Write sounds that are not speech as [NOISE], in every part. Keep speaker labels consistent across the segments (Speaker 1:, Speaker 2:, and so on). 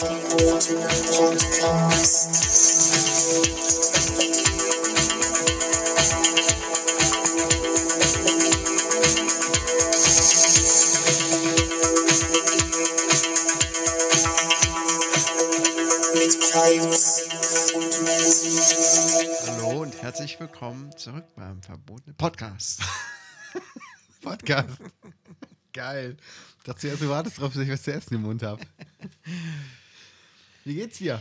Speaker 1: Hallo und herzlich willkommen zurück beim verbotenen Podcast. [LAUGHS]
Speaker 2: Podcast. Geil. Ich dachte zuerst, du wartest drauf, dass ich was zu essen im Mund habe. Wie geht's dir?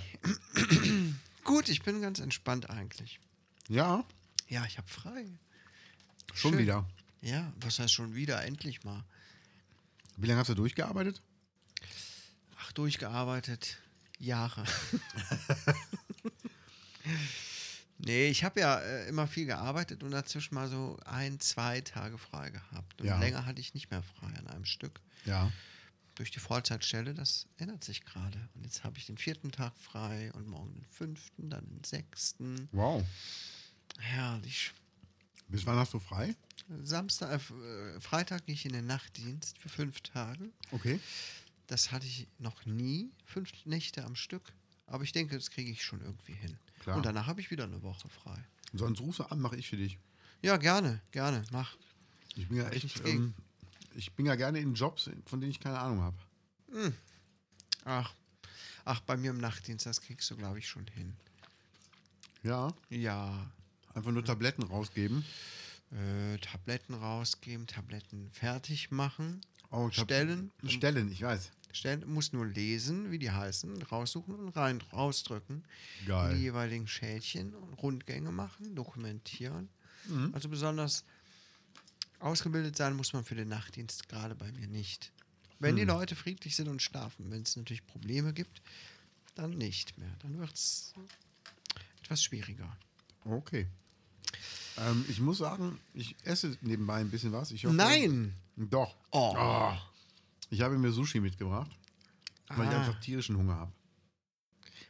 Speaker 2: [CLEARS THROAT]
Speaker 1: Gut, ich bin ganz entspannt eigentlich.
Speaker 2: Ja,
Speaker 1: Ja, ich habe frei.
Speaker 2: schon
Speaker 1: Schön.
Speaker 2: wieder.
Speaker 1: Ja, was heißt schon wieder? Endlich mal.
Speaker 2: Wie lange hast du durchgearbeitet?
Speaker 1: Ach, durchgearbeitet. Jahre. [LAUGHS] nee, ich habe ja äh, immer viel gearbeitet und dazwischen mal so ein, zwei Tage frei gehabt. Und
Speaker 2: Ja.
Speaker 1: länger hatte ich nicht mehr frei an einem Stück.
Speaker 2: Ja.
Speaker 1: Durch die Vollzeitstelle, das ändert sich gerade. Und jetzt habe ich den vierten Tag frei und morgen den fünften, dann den sechsten.
Speaker 2: Wow.
Speaker 1: Herrlich.
Speaker 2: Bis wann hast du frei?
Speaker 1: Samstag, äh, Freitag gehe ich in den Nachtdienst für fünf Tage.
Speaker 2: Okay.
Speaker 1: Das hatte ich noch nie, fünf Nächte am Stück. Aber ich denke, das kriege ich schon irgendwie hin.
Speaker 2: Klar.
Speaker 1: Und danach habe ich wieder eine Woche frei.
Speaker 2: Sonst rufst du an, mache ich für dich.
Speaker 1: Ja, gerne, gerne, mach.
Speaker 2: Ich bin ja echt. Ähm, ich bin ja gerne in Jobs, von denen ich keine Ahnung habe.
Speaker 1: Ach, ach, bei mir im Nachtdienst, das kriegst du, glaube ich, schon hin.
Speaker 2: Ja.
Speaker 1: Ja,
Speaker 2: Einfach nur Tabletten rausgeben.
Speaker 1: äh, Tabletten rausgeben, Tabletten fertig machen,
Speaker 2: Oh,
Speaker 1: stellen,
Speaker 2: Stellen, ich weiß.
Speaker 1: stellen, muss nur lesen, wie die heißen, raussuchen und rein rausdrücken.
Speaker 2: Geil.
Speaker 1: die jeweiligen Schädchen und Rundgänge machen, dokumentieren.
Speaker 2: Mhm.
Speaker 1: Also besonders ausgebildet sein muss man für den Nachtdienst gerade bei mir nicht. Wenn
Speaker 2: Mhm.
Speaker 1: die Leute friedlich sind und schlafen, wenn es natürlich Probleme gibt, dann nicht mehr. Dann wird es etwas schwieriger.
Speaker 2: Okay. Ähm, ich muss sagen, ich esse nebenbei ein bisschen was. Ich hoffe,
Speaker 1: Nein!
Speaker 2: Doch.
Speaker 1: Oh.
Speaker 2: Ich habe mir Sushi mitgebracht, weil ich
Speaker 1: Ah.
Speaker 2: einfach tierischen Hunger habe.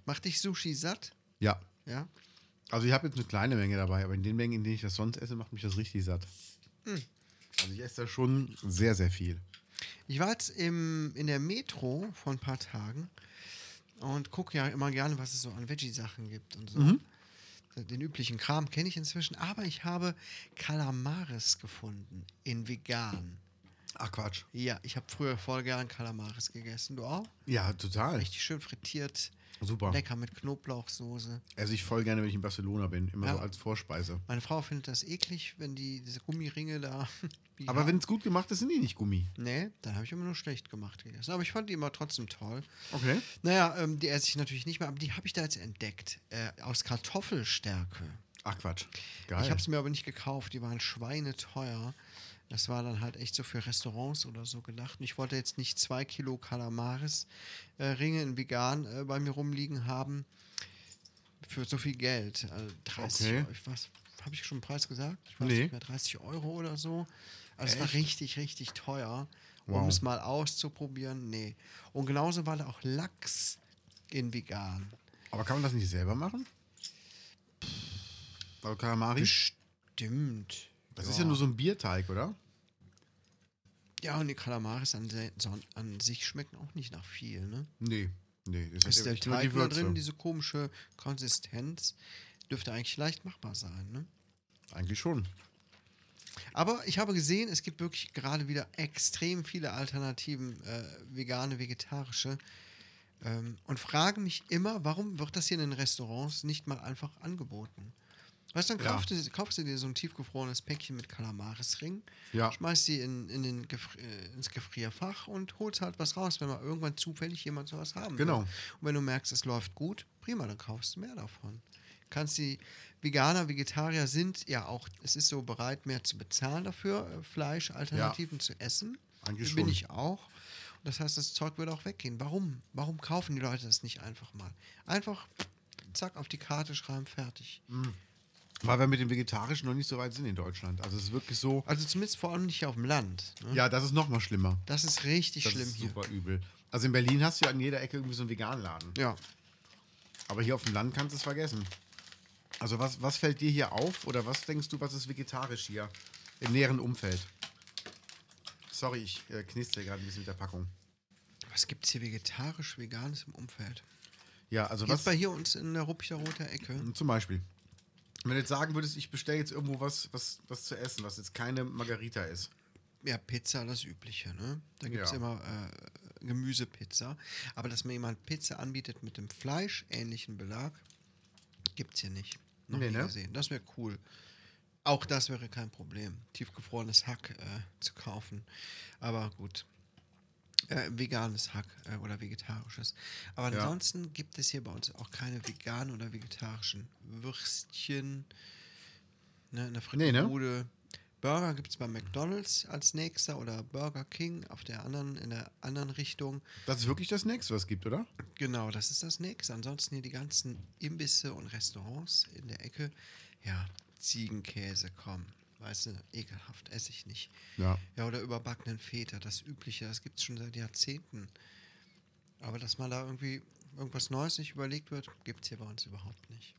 Speaker 1: Macht dich Sushi satt?
Speaker 2: Ja.
Speaker 1: Ja.
Speaker 2: Also ich habe jetzt eine kleine Menge dabei, aber in den Mengen, in denen ich das sonst esse, macht mich das richtig satt.
Speaker 1: Hm.
Speaker 2: Also ich esse da schon sehr, sehr viel.
Speaker 1: Ich war jetzt im, in der Metro vor ein paar Tagen und gucke ja immer gerne, was es so an Veggie-Sachen gibt und so.
Speaker 2: Mhm.
Speaker 1: Den üblichen Kram kenne ich inzwischen, aber ich habe Kalamaris gefunden in vegan.
Speaker 2: Ach Quatsch.
Speaker 1: Ja, ich habe früher voll gern Kalamaris gegessen. Du auch?
Speaker 2: Ja, total.
Speaker 1: Richtig schön frittiert,
Speaker 2: Super.
Speaker 1: lecker mit Knoblauchsoße.
Speaker 2: Esse ich voll gerne, wenn ich in Barcelona bin. Immer
Speaker 1: Ja.
Speaker 2: so als Vorspeise.
Speaker 1: Meine Frau findet das eklig, wenn die diese Gummiringe da. [LAUGHS]
Speaker 2: Aber wenn es gut gemacht ist, sind die nicht Gummi.
Speaker 1: Nee, dann habe ich immer nur schlecht gemacht gegessen. Aber ich fand die immer trotzdem toll.
Speaker 2: Okay.
Speaker 1: Naja, ähm, die esse ich natürlich nicht mehr, aber die habe ich da jetzt entdeckt. Äh, aus Kartoffelstärke.
Speaker 2: Ach Quatsch. Geil.
Speaker 1: Ich habe es mir aber nicht gekauft, die waren schweineteuer. Das war dann halt echt so für Restaurants oder so gedacht. Und ich wollte jetzt nicht zwei Kilo Kalamaris-Ringe in vegan äh, bei mir rumliegen haben für so viel Geld. Also 30
Speaker 2: Okay.
Speaker 1: Euro. Ich Was habe ich schon einen Preis gesagt? Ich weiß
Speaker 2: Nee.
Speaker 1: nicht mehr, 30 Euro oder so. Also es war richtig, richtig teuer. Um
Speaker 2: Wow.
Speaker 1: es mal auszuprobieren, nee. Und genauso war da auch Lachs in vegan.
Speaker 2: Aber kann man das nicht selber machen? Also Kalamari?
Speaker 1: Bestimmt.
Speaker 2: Das ist ja nur so ein Bierteig, oder?
Speaker 1: Ja, und die Kalamaris an, an sich schmecken auch nicht nach viel, ne?
Speaker 2: Nee. Nee, das
Speaker 1: Ist der Teig da drin, diese komische Konsistenz, dürfte eigentlich leicht machbar sein, ne?
Speaker 2: Eigentlich schon.
Speaker 1: Aber ich habe gesehen, es gibt wirklich gerade wieder extrem viele Alternativen, äh, vegane, vegetarische. Ähm, und frage mich immer, warum wird das hier in den Restaurants nicht mal einfach angeboten? Weißt du, dann
Speaker 2: Ja.
Speaker 1: kaufst, du, kaufst du dir so ein tiefgefrorenes Päckchen mit Kalamarisring,
Speaker 2: Ja.
Speaker 1: schmeißt die in, in den Gefri äh, ins Gefrierfach und holst halt was raus, wenn mal irgendwann zufällig jemand sowas haben
Speaker 2: Genau.
Speaker 1: will. Und wenn du merkst, es läuft gut, prima, dann kaufst du mehr davon. Kannst die Veganer, Vegetarier sind ja auch, es ist so bereit, mehr zu bezahlen dafür, äh, Fleischalternativen zu essen.
Speaker 2: Eigentlich
Speaker 1: Bin ich auch. Und das heißt, das Zeug würde auch weggehen. Warum? Warum kaufen die Leute das nicht einfach mal? Einfach, zack, auf die Karte schreiben, fertig.
Speaker 2: Weil wir mit dem Vegetarischen noch nicht so weit sind in Deutschland. Also es ist wirklich so.
Speaker 1: Also zumindest vor allem nicht hier auf dem Land. Ne?
Speaker 2: Ja, das ist noch mal schlimmer.
Speaker 1: Das ist richtig
Speaker 2: Das
Speaker 1: schlimm
Speaker 2: ist
Speaker 1: hier.
Speaker 2: super übel. Also in Berlin hast du ja an jeder Ecke irgendwie so einen Veganladen.
Speaker 1: Ja.
Speaker 2: Aber hier auf dem Land kannst du es vergessen. Also was, was fällt dir hier auf oder was denkst du, was ist vegetarisch hier im näheren Umfeld? Sorry, ich äh, knister gerade ein bisschen mit der Packung.
Speaker 1: Was Was gibt es hier vegetarisch, veganes im Umfeld?
Speaker 2: Ja, also
Speaker 1: Jetzt
Speaker 2: was
Speaker 1: bei hier uns in der Ruppicher Roter Ecke.
Speaker 2: zum Beispiel. Wenn du jetzt sagen würdest, ich bestelle jetzt irgendwo was, was, was zu essen, was jetzt keine Margarita ist.
Speaker 1: Ja, Pizza, das Übliche, ne? Da gibt es
Speaker 2: Ja.
Speaker 1: immer äh, Gemüsepizza. Aber dass mir jemand Pizza anbietet mit dem fleischähnlichen Belag, gibt es hier nicht. Noch
Speaker 2: Nee,
Speaker 1: nie
Speaker 2: ne?
Speaker 1: gesehen. Das wäre cool. Auch das wäre kein Problem, tiefgefrorenes Hack äh, zu kaufen. Aber gut. Äh, veganes Hack äh, oder vegetarisches. Aber
Speaker 2: Ja.
Speaker 1: ansonsten gibt es hier bei uns auch keine veganen oder vegetarischen Würstchen. Ne, in der
Speaker 2: Nee, ne?
Speaker 1: Frittenbude. Burger gibt es bei McDonalds als nächster oder Burger King auf der anderen, in der anderen Richtung.
Speaker 2: Das ist wirklich das nächste, was es gibt, oder?
Speaker 1: Genau, das ist das nächste. Ansonsten hier die ganzen Imbisse und Restaurants in der Ecke. Ja, Ziegenkäse, komm. Weißt du, ekelhaft, esse ich nicht.
Speaker 2: Ja.
Speaker 1: Ja, oder überbackenen Feta, das Übliche, das gibt es schon seit Jahrzehnten. Aber dass mal da irgendwie irgendwas Neues sich überlegt wird, gibt es hier bei uns überhaupt nicht.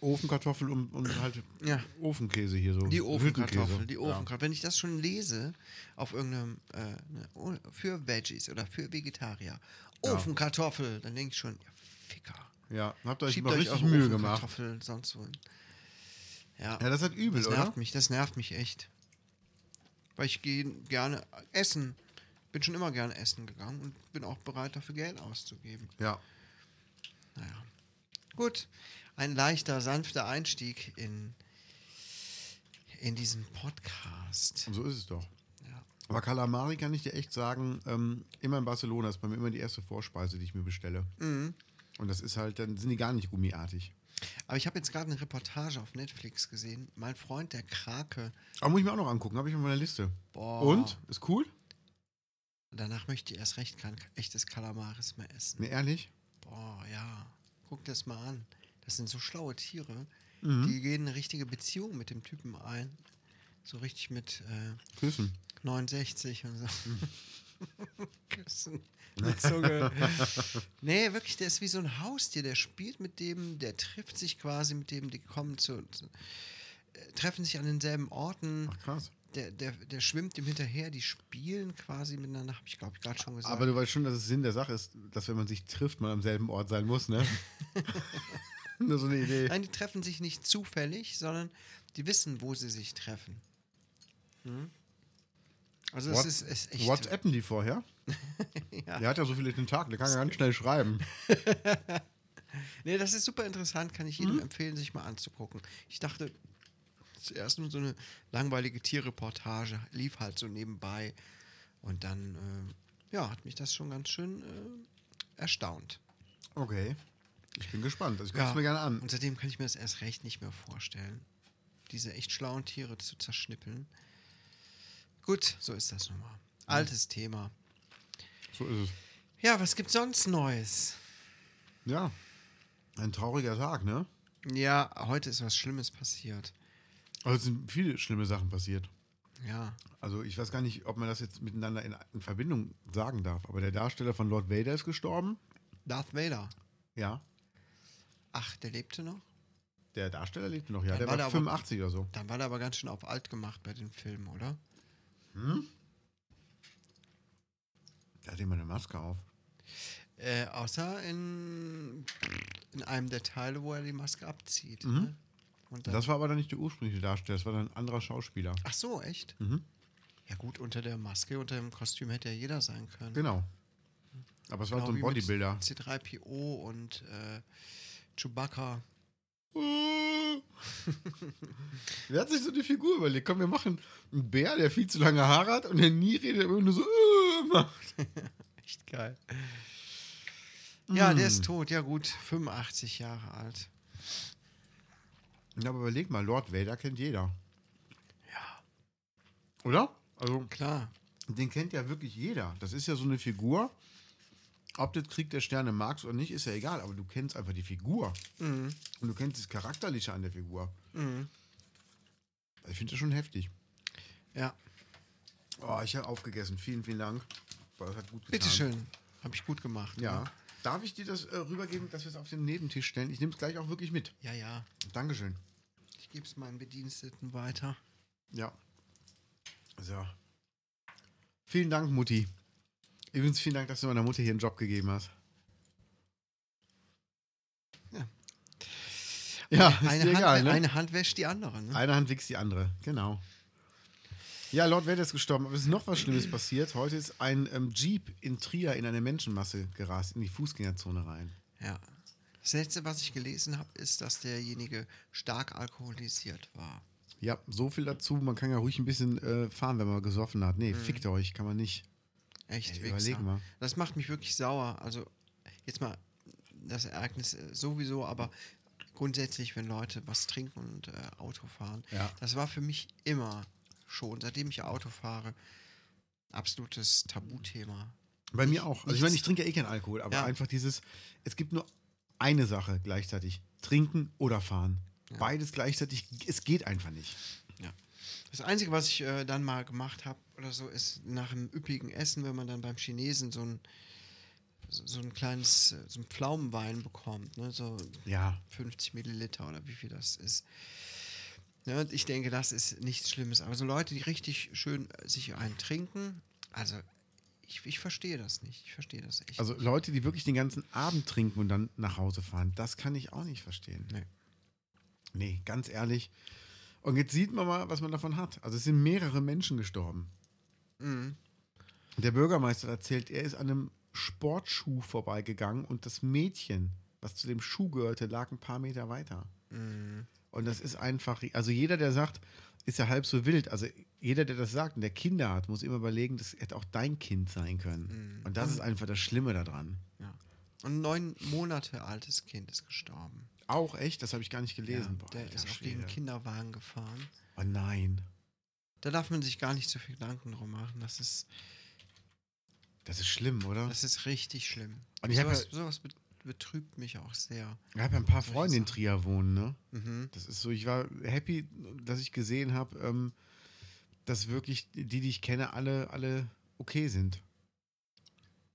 Speaker 2: Ofenkartoffel und, und halt [CLEARS THROAT]
Speaker 1: Ja.
Speaker 2: Ofenkäse hier so.
Speaker 1: Die Ofenkartoffel, die
Speaker 2: Ja.
Speaker 1: Ofenkartoffel. Wenn ich das schon lese auf irgendeinem, äh, ne, oh, für Veggies oder für Vegetarier,
Speaker 2: Ja.
Speaker 1: Ofenkartoffel, dann denke ich schon, ja, Ficker.
Speaker 2: Ja, habt ihr euch
Speaker 1: Schiebt
Speaker 2: mal
Speaker 1: euch
Speaker 2: richtig
Speaker 1: eure
Speaker 2: Mühe gemacht.
Speaker 1: Ofenkartoffel sonst wohin. Ja,
Speaker 2: Ja, das halt übel,
Speaker 1: das
Speaker 2: oder?
Speaker 1: nervt mich, das nervt mich echt. Weil ich gehe gerne essen. Bin schon immer gerne essen gegangen und bin auch bereit, dafür Geld auszugeben.
Speaker 2: Ja.
Speaker 1: Naja. Gut. Ein leichter, sanfter Einstieg in, in diesen Podcast.
Speaker 2: Und so ist es doch.
Speaker 1: Ja.
Speaker 2: Aber Kalamari kann ich dir echt sagen, ähm, immer in Barcelona ist bei mir immer die erste Vorspeise, die ich mir bestelle.
Speaker 1: Mhm.
Speaker 2: Und das ist halt, dann sind die gar nicht gummiartig.
Speaker 1: Aber ich habe jetzt gerade eine Reportage auf Netflix gesehen. Mein Freund, der Krake.
Speaker 2: Aber muss ich mir auch noch angucken, habe ich auf meiner Liste.
Speaker 1: Boah.
Speaker 2: Und? Ist cool?
Speaker 1: Danach möchte ich erst recht kein echtes Kalamaris mehr essen.
Speaker 2: Ne, ehrlich?
Speaker 1: Boah, ja. Guck das mal an. Das sind so schlaue Tiere.
Speaker 2: Mhm.
Speaker 1: Die gehen eine richtige Beziehung mit dem Typen ein. So richtig mit äh,
Speaker 2: Küssen.
Speaker 1: 69 und so. Küssen. [LAUGHS] Mit Zunge. nee, wirklich, der ist wie so ein Haustier. Der spielt mit dem, der trifft sich quasi mit dem, die kommen zu. zu äh, treffen sich an denselben Orten.
Speaker 2: Ach krass.
Speaker 1: Der, der, der schwimmt ihm hinterher, die spielen quasi miteinander, habe ich glaube ich gerade schon gesagt.
Speaker 2: Aber du weißt schon, dass es Sinn der Sache ist, dass wenn man sich trifft, man am selben Ort sein muss, ne? [LAUGHS] Nur so eine Idee.
Speaker 1: Nein, die treffen sich nicht zufällig, sondern die wissen, wo sie sich treffen. Hm? Also es
Speaker 2: What-
Speaker 1: ist, ist echt.
Speaker 2: WhatsAppen die vorher? [LAUGHS]
Speaker 1: ja.
Speaker 2: Der hat ja so viele Tentakel, der kann ja ganz schnell schreiben. [LAUGHS]
Speaker 1: Nee, das ist super interessant, kann ich jedem
Speaker 2: Mhm.
Speaker 1: empfehlen, sich mal anzugucken. Ich dachte zuerst nur so eine langweilige Tierreportage, lief halt so nebenbei. Und dann, äh, ja, hat mich das schon ganz schön äh, erstaunt.
Speaker 2: Okay. Ich bin gespannt. Also ich gucke
Speaker 1: Ja.
Speaker 2: es mir gerne an.
Speaker 1: Und seitdem kann ich mir das erst recht nicht mehr vorstellen, diese echt schlauen Tiere zu zerschnippeln. Gut, so ist das nun mal. Altes Thema.
Speaker 2: So ist es.
Speaker 1: Ja, was gibt's sonst Neues?
Speaker 2: Ja. Ein trauriger Tag, ne?
Speaker 1: Ja, heute ist was Schlimmes passiert.
Speaker 2: Also es sind viele schlimme Sachen passiert.
Speaker 1: Ja.
Speaker 2: Also ich weiß gar nicht, ob man das jetzt miteinander in, in Verbindung sagen darf, aber der Darsteller von Lord Vader ist gestorben.
Speaker 1: Darth Vader.
Speaker 2: Ja.
Speaker 1: Ach, der lebte noch?
Speaker 2: Der Darsteller lebt noch, ja.
Speaker 1: Dann
Speaker 2: Der
Speaker 1: war
Speaker 2: war
Speaker 1: der aber-
Speaker 2: 85 oder so.
Speaker 1: Dann war der aber ganz schön auf alt gemacht bei den Filmen, oder?
Speaker 2: Der hat immer eine Maske auf.
Speaker 1: Äh, außer in, in einem der Teile, wo er die Maske abzieht.
Speaker 2: Mhm.
Speaker 1: Ne? Und dann,
Speaker 2: Das war aber dann nicht der ursprüngliche Darsteller, das war dann ein anderer Schauspieler.
Speaker 1: Ach so, echt?
Speaker 2: Mhm.
Speaker 1: Ja gut, unter der Maske, unter dem Kostüm hätte ja jeder sein können.
Speaker 2: Genau. Aber es war
Speaker 1: Genau
Speaker 2: so ein Bodybuilder.
Speaker 1: C3PO und äh, Chewbacca. [LAUGHS]
Speaker 2: Wer hat sich so eine Figur überlegt? Komm, wir machen einen Bär, der viel zu lange Haare hat und der nie redet, aber immer nur so äh, macht. [LAUGHS]
Speaker 1: Echt geil. Ja, der
Speaker 2: Mm.
Speaker 1: ist tot. Ja gut, 85 Jahre alt.
Speaker 2: Ja, aber überleg mal, Lord Vader kennt jeder.
Speaker 1: Ja,
Speaker 2: Oder? Also,
Speaker 1: klar.
Speaker 2: den kennt ja wirklich jeder. Das ist ja so eine Figur. Ob du Krieg der Sterne magst oder nicht, ist ja egal, aber du kennst einfach die Figur.
Speaker 1: Mhm.
Speaker 2: Und du kennst das Charakterliche an der Figur.
Speaker 1: Mhm.
Speaker 2: Ich finde das schon heftig.
Speaker 1: Ja,
Speaker 2: Oh, ich habe aufgegessen. Vielen, vielen Dank. Boah, das hat gut getan.
Speaker 1: bitteschön. Habe ich gut gemacht.
Speaker 2: Ja.
Speaker 1: ne?
Speaker 2: Darf ich dir das äh, rübergeben, dass wir es auf den Nebentisch stellen? Ich nehme es gleich auch wirklich mit.
Speaker 1: Ja, ja.
Speaker 2: Dankeschön.
Speaker 1: Ich gebe es meinen Bediensteten weiter.
Speaker 2: Ja. So. Vielen Dank, Mutti. Übrigens, vielen Dank, dass du meiner Mutter hier einen Job gegeben hast.
Speaker 1: Ja.
Speaker 2: Ja, ist
Speaker 1: Eine, Hand,
Speaker 2: egal, ne?
Speaker 1: eine Hand wäscht die andere. Ne?
Speaker 2: Eine Hand wächst die andere, genau. Ja, Lord Vader ist gestorben, aber es ist noch was Schlimmes passiert. Heute ist ein ähm, Jeep in Trier in eine Menschenmasse gerast, in die Fußgängerzone rein.
Speaker 1: Ja. Das letzte, was ich gelesen habe, ist, dass derjenige stark alkoholisiert war.
Speaker 2: Ja, so viel dazu. Man kann ja ruhig ein bisschen äh, fahren, wenn man gesoffen hat. Nee, fickt euch, kann man nicht.
Speaker 1: Echt,
Speaker 2: Ey, überleg mal.
Speaker 1: Das macht mich wirklich sauer. Also, jetzt mal das Ereignis äh, sowieso, aber grundsätzlich, wenn Leute was trinken und äh, Auto fahren,
Speaker 2: Ja.
Speaker 1: das war für mich immer schon, seitdem ich Auto fahre, absolutes Tabuthema.
Speaker 2: Bei mir auch. Also ich meine, ich trinke ja eh keinen Alkohol, aber
Speaker 1: Ja.
Speaker 2: einfach dieses, es gibt nur eine Sache gleichzeitig. Trinken oder fahren.
Speaker 1: Ja.
Speaker 2: Beides gleichzeitig, es geht einfach nicht.
Speaker 1: Das Einzige, was ich äh, dann mal gemacht habe oder so, ist nach einem üppigen Essen, wenn man dann beim Chinesen so ein, so ein kleines, so ein Pflaumenwein bekommt, ne? so
Speaker 2: Ja,
Speaker 1: 50 Milliliter oder wie viel das ist. Und ich denke, das ist nichts Schlimmes. Aber so Leute, die richtig schön äh, sich einen trinken, also ich, ich verstehe das nicht. Ich verstehe das echt.
Speaker 2: also Leute, die wirklich den ganzen Abend trinken und dann nach Hause fahren, das kann ich auch nicht verstehen.
Speaker 1: Nee.
Speaker 2: Nee, ganz ehrlich. Und jetzt sieht man mal, was man davon hat. Also es sind mehrere Menschen gestorben.
Speaker 1: Mhm.
Speaker 2: Der Bürgermeister erzählt, er ist an einem Sportschuh vorbeigegangen und das Mädchen, was zu dem Schuh gehörte, lag ein paar Meter weiter.
Speaker 1: Mhm.
Speaker 2: Und das ist einfach, also jeder, der sagt, ist ja halb so wild. Also jeder, der das sagt und der Kinder hat, muss immer überlegen, das hätte auch dein Kind sein können.
Speaker 1: Mhm.
Speaker 2: Und das ist einfach das Schlimme daran.
Speaker 1: Ja. Und ein neun Monate altes Kind ist gestorben.
Speaker 2: Auch echt, das habe ich gar nicht gelesen. Boah,
Speaker 1: der
Speaker 2: alter
Speaker 1: ist auf
Speaker 2: Schwede.
Speaker 1: den Kinderwagen gefahren.
Speaker 2: Oh nein,
Speaker 1: Da darf man sich gar nicht so viel Gedanken drum machen. Das ist,
Speaker 2: das ist schlimm, oder?
Speaker 1: das ist richtig schlimm.
Speaker 2: Und ich
Speaker 1: sowas,
Speaker 2: ja-
Speaker 1: sowas bet- betrübt mich auch sehr.
Speaker 2: Ich habe ja ein paar Freunde in. Trier wohnen, ne?
Speaker 1: Mhm.
Speaker 2: Das ist so, ich war happy, dass ich gesehen habe, ähm, dass wirklich die, die ich kenne, alle, alle okay sind.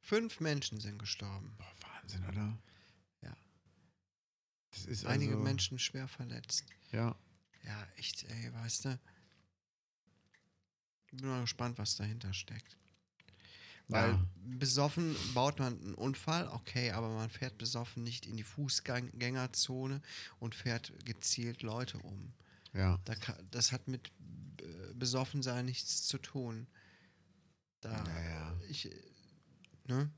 Speaker 1: Fünf Menschen sind gestorben.
Speaker 2: Boah, Wahnsinn, oder? Das ist
Speaker 1: Einige
Speaker 2: also,
Speaker 1: Menschen schwer verletzt.
Speaker 2: Ja.
Speaker 1: Ja, echt, ey, weißt du? Ich bin mal gespannt, was dahinter steckt. Weil
Speaker 2: Ja.
Speaker 1: besoffen baut man einen Unfall, okay, aber man fährt besoffen nicht in die Fußgängerzone und fährt gezielt Leute um.
Speaker 2: Ja.
Speaker 1: Da das hat mit äh, Besoffensein nichts zu tun. Da,
Speaker 2: Naja.
Speaker 1: ich, äh, ne?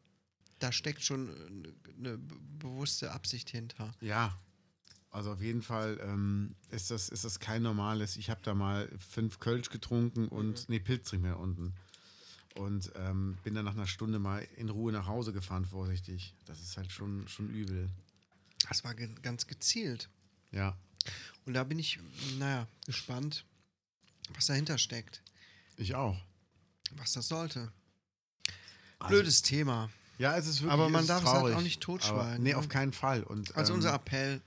Speaker 1: Da steckt schon eine bewusste Absicht hinter.
Speaker 2: Ja. Also auf jeden Fall ähm, ist, das, ist das kein normales. Ich habe da mal fünf Kölsch getrunken und, nee, Pilz trinken wir unten. Und ähm, bin dann nach einer Stunde mal in Ruhe nach Hause gefahren, vorsichtig. Das ist halt schon, schon übel.
Speaker 1: Das war ge ganz gezielt.
Speaker 2: Ja.
Speaker 1: Und da bin ich, naja, gespannt, was dahinter steckt.
Speaker 2: Ich auch.
Speaker 1: Was das sollte.
Speaker 2: Also-
Speaker 1: Blödes Thema.
Speaker 2: Ja, es ist wirklich
Speaker 1: Aber man darf es halt
Speaker 2: traurig,
Speaker 1: auch nicht totschweigen,
Speaker 2: aber- Nee,
Speaker 1: ne?
Speaker 2: auf keinen Fall. Und,
Speaker 1: Also
Speaker 2: ähm,
Speaker 1: unser Appell,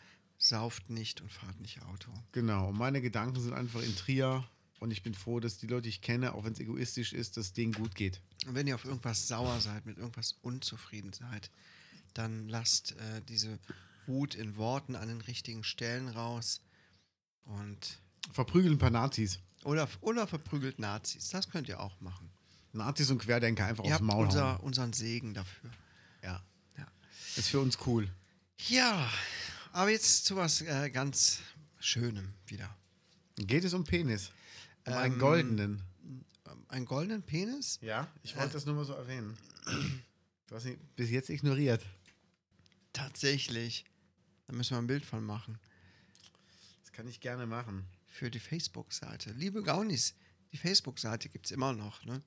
Speaker 1: sauft nicht und fahrt nicht Auto.
Speaker 2: Genau, und meine Gedanken sind einfach in Trier und ich bin froh, dass die Leute, die ich kenne, auch wenn es egoistisch ist, dass denen gut geht.
Speaker 1: Und wenn ihr auf irgendwas sauer seid, mit irgendwas unzufrieden seid, dann lasst äh, diese Wut in Worten an den richtigen Stellen raus und
Speaker 2: Verprügeln ein paar Nazis.
Speaker 1: oder, oder verprügelt Nazis. Das könnt ihr auch machen.
Speaker 2: Nazis und Querdenker einfach
Speaker 1: ihr
Speaker 2: aufs
Speaker 1: habt
Speaker 2: Maul hauen.
Speaker 1: unser, unseren Segen dafür.
Speaker 2: Ja.
Speaker 1: Ja.
Speaker 2: Ist für uns cool.
Speaker 1: Ja, aber jetzt zu was äh, ganz Schönem wieder.
Speaker 2: Geht es um Penis? Um einen
Speaker 1: Ähm,
Speaker 2: goldenen.
Speaker 1: Ähm, Einen goldenen Penis?
Speaker 2: Ja, ich wollte das nur mal so erwähnen. Du hast ihn bis jetzt ignoriert.
Speaker 1: Tatsächlich. Da müssen wir ein Bild von machen.
Speaker 2: Das kann ich gerne machen.
Speaker 1: Für die Facebook-Seite. Liebe Gaunis, die Facebook-Seite gibt es immer noch. Ne?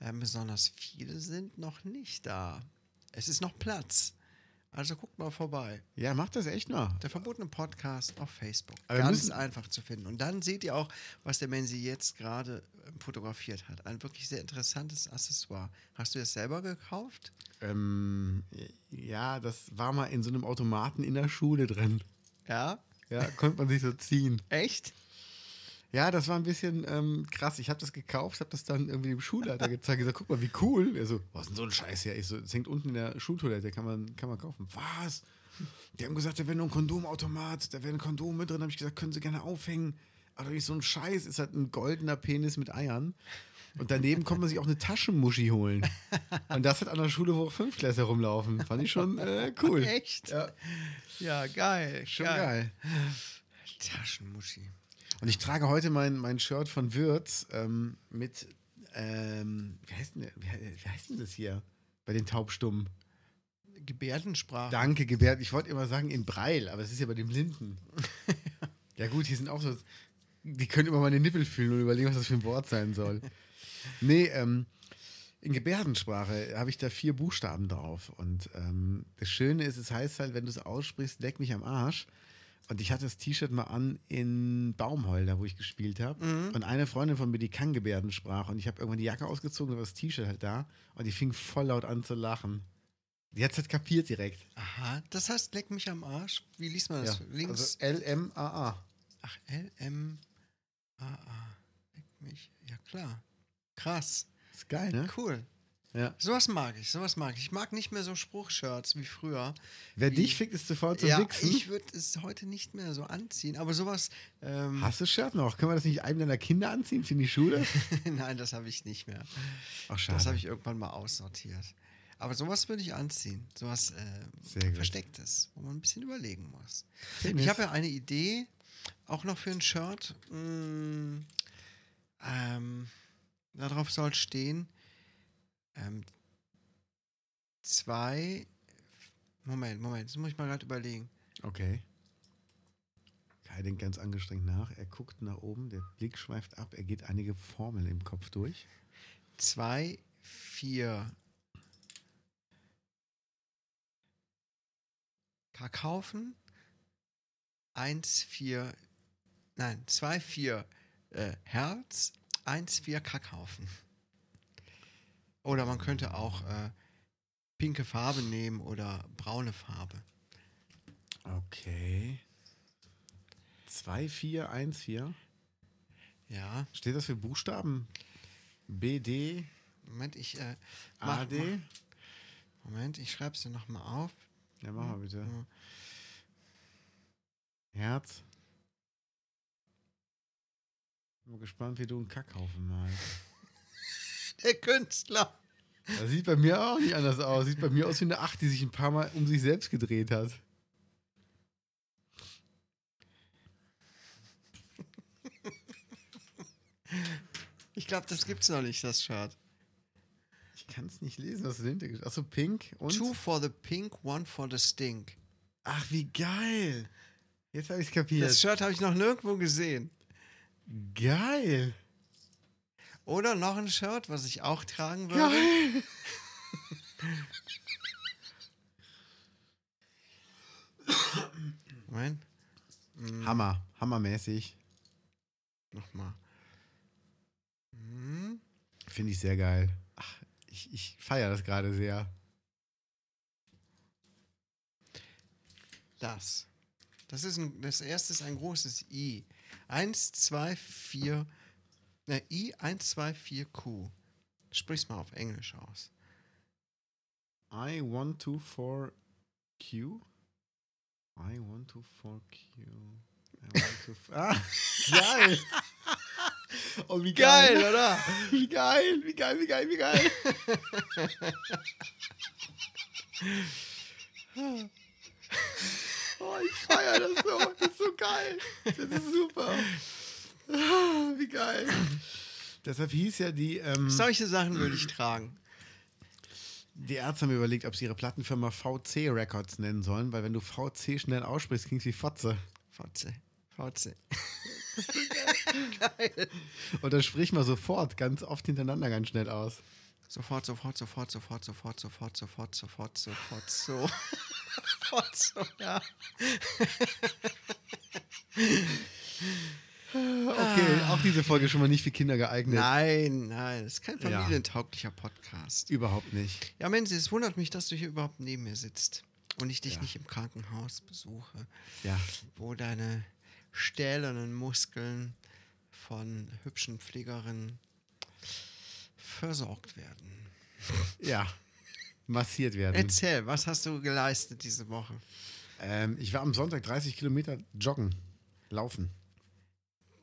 Speaker 1: Ähm, besonders viele sind noch nicht da. Es ist noch Platz. Also guckt mal vorbei.
Speaker 2: Ja, mach das echt mal.
Speaker 1: Der verbotene Podcast auf Facebook.
Speaker 2: Aber
Speaker 1: Ganz einfach zu finden. Und dann seht ihr auch, was der Menzi jetzt gerade ähm, fotografiert hat. Ein wirklich sehr interessantes Accessoire. Hast du das selber gekauft?
Speaker 2: Ähm, ja, das war mal in so einem Automaten in der Schule drin.
Speaker 1: Ja.
Speaker 2: Ja, konnte man sich so ziehen.
Speaker 1: Echt?
Speaker 2: Ja, das war ein bisschen ähm, krass. Ich habe das gekauft, habe das dann irgendwie dem Schulleiter gezeigt. gesagt, guck mal, wie cool. Er so, was ist denn so ein Scheiß hier? Ich so, das hängt unten in der Schultoilette, kann man, kann man kaufen. Was? Die haben gesagt, da wäre nur ein Kondomautomat, da wäre ein Kondom mit drin. habe ich gesagt, können Sie gerne aufhängen. Aber nicht so ein Scheiß, ist halt ein goldener Penis mit Eiern. Und daneben konnte man sich auch eine Taschenmuschi holen. Und das hat an der Schule, wo auch Fünftklässler rumlaufen. Fand ich schon äh, cool.
Speaker 1: Echt?
Speaker 2: Ja,
Speaker 1: Ja, geil.
Speaker 2: schon geil.
Speaker 1: Taschenmuschi.
Speaker 2: Und ich trage heute mein, mein Shirt von Würz ähm, mit, ähm, wie, heißt denn, wie, wie heißt denn das hier bei den Taubstummen?
Speaker 1: Gebärdensprache.
Speaker 2: Danke, Gebärd. Ich wollte immer sagen in Breil, aber es ist ja bei den Blinden. [LAUGHS] ja gut, hier sind auch so, die können immer meine Nippel fühlen und überlegen, was das für ein Wort sein soll. Nee, ähm, in Gebärdensprache habe ich da vier Buchstaben drauf. Und ähm, das Schöne ist, es heißt halt, wenn du es aussprichst, leck mich am Arsch. Und ich hatte das T-Shirt mal an in Baumheul, da wo ich gespielt habe. Und eine Freundin von mir, die kann Gebärdensprache. Und ich habe irgendwann die Jacke ausgezogen und war das T-Shirt halt da. Und die fing voll laut an zu lachen. Die hat es halt kapiert direkt.
Speaker 1: Aha, das heißt, leck mich am Arsch. Wie liest man das? Links.
Speaker 2: Also L-M-A-A.
Speaker 1: Ach, L-M-A-A. Leck mich. Ja, klar. Krass.
Speaker 2: Ist geil, ne?
Speaker 1: Cool.
Speaker 2: Ja.
Speaker 1: Sowas mag ich, sowas mag ich. Ich mag nicht mehr so Spruchshirts wie früher.
Speaker 2: Wer
Speaker 1: Wie-
Speaker 2: dich fickt, ist sofort zum
Speaker 1: ja,
Speaker 2: Wichsen.
Speaker 1: ich würde es heute nicht mehr so anziehen, aber sowas. Ähm,
Speaker 2: Hast du das Shirt noch? Können wir das nicht einem deiner Kinder anziehen für die Schule? [LAUGHS]
Speaker 1: Nein, das habe ich nicht mehr.
Speaker 2: Ach, schade.
Speaker 1: Das habe ich irgendwann mal aussortiert. Aber sowas würde ich anziehen. Sowas äh. Verstecktes, wo man ein bisschen überlegen muss.
Speaker 2: Tennis.
Speaker 1: Ich habe ja eine Idee, auch noch für ein Shirt. Mm, ähm, darauf soll stehen, ähm, zwei. Moment, Moment, das muss ich mal gerade überlegen.
Speaker 2: Okay. Kai denkt ganz angestrengt nach. Er guckt nach oben, der Blick schweift ab. Er geht einige Formeln im Kopf durch.
Speaker 1: Zwei, vier. Verkaufen. Eins, vier. Nein, zwei, vier äh, Herz. Eins, vier Kackhaufen. Oder man könnte auch äh, pinke Farbe nehmen oder braune Farbe.
Speaker 2: Okay. 2, 4, 1, 4.
Speaker 1: Ja,
Speaker 2: Steht das für Buchstaben? B, D,
Speaker 1: Moment, ich. Äh,
Speaker 2: A,
Speaker 1: mach,
Speaker 2: D?
Speaker 1: mach, Moment, ich schreibe es dir nochmal auf.
Speaker 2: Ja, mach mal bitte.
Speaker 1: Ja.
Speaker 2: Herz. Bin mal gespannt, wie du einen Kackhaufen malst.
Speaker 1: Der Künstler.
Speaker 2: Das sieht bei mir auch nicht anders aus. Sieht bei mir aus wie eine Acht, die sich ein paar Mal um sich selbst gedreht hat.
Speaker 1: Ich glaube, das gibt's noch nicht, das Shirt.
Speaker 2: Ich kann es nicht lesen, was dahinter steht. Achso, pink und.
Speaker 1: Two for the pink, one for the stink.
Speaker 2: Ach, wie geil. Jetzt habe ich es kapiert.
Speaker 1: Das Shirt habe ich noch nirgendwo gesehen.
Speaker 2: geil.
Speaker 1: Oder noch ein Shirt, was ich auch tragen würde.
Speaker 2: Geil.
Speaker 1: Moment,
Speaker 2: Hammer. Hammermäßig.
Speaker 1: nochmal. Hm.
Speaker 2: Finde ich sehr geil. Ach, ich, ich feiere das gerade sehr.
Speaker 1: Das. Das ist ein, das erste ist ein großes I. Eins, zwei, vier. Ne, I, eins, zwei, vier, Q. Sprich's mal auf Englisch aus.
Speaker 2: I want to for Q. I want to for Q. I want to f ah, geil. Oh, wie geil.
Speaker 1: oder?
Speaker 2: Wie geil, wie geil, wie geil, wie geil. [LAUGHS] Oh, ich feiere das so. Das ist so geil. Das ist super. Wie geil. Deshalb hieß ja die, ähm,
Speaker 1: Solche Sachen würde ich tragen.
Speaker 2: die Ärzte haben überlegt, ob sie ihre Plattenfirma VC Records nennen sollen, weil wenn du VC schnell aussprichst, klingst wie Fotze.
Speaker 1: VC. VC. [LAUGHS]
Speaker 2: Und dann sprich mal sofort, ganz oft hintereinander ganz schnell aus.
Speaker 1: Sofort, sofort, sofort, sofort, sofort, sofort, sofort, sofort, sofort, so. [LAUGHS] Sofort, so, ja.
Speaker 2: Okay, auch diese Folge schon mal nicht für Kinder geeignet.
Speaker 1: Nein, nein, das ist kein
Speaker 2: Ja.
Speaker 1: familientauglicher Podcast.
Speaker 2: Überhaupt nicht.
Speaker 1: Ja, Mensch, es wundert mich, dass du hier überhaupt neben mir sitzt und ich dich
Speaker 2: Ja.
Speaker 1: nicht im Krankenhaus besuche,
Speaker 2: Ja.
Speaker 1: wo deine stählernen Muskeln von hübschen Pflegerinnen versorgt werden.
Speaker 2: Ja. Massiert werden.
Speaker 1: Erzähl, was hast du geleistet diese Woche?
Speaker 2: Ähm, ich war am Sonntag 30 Kilometer joggen. Laufen.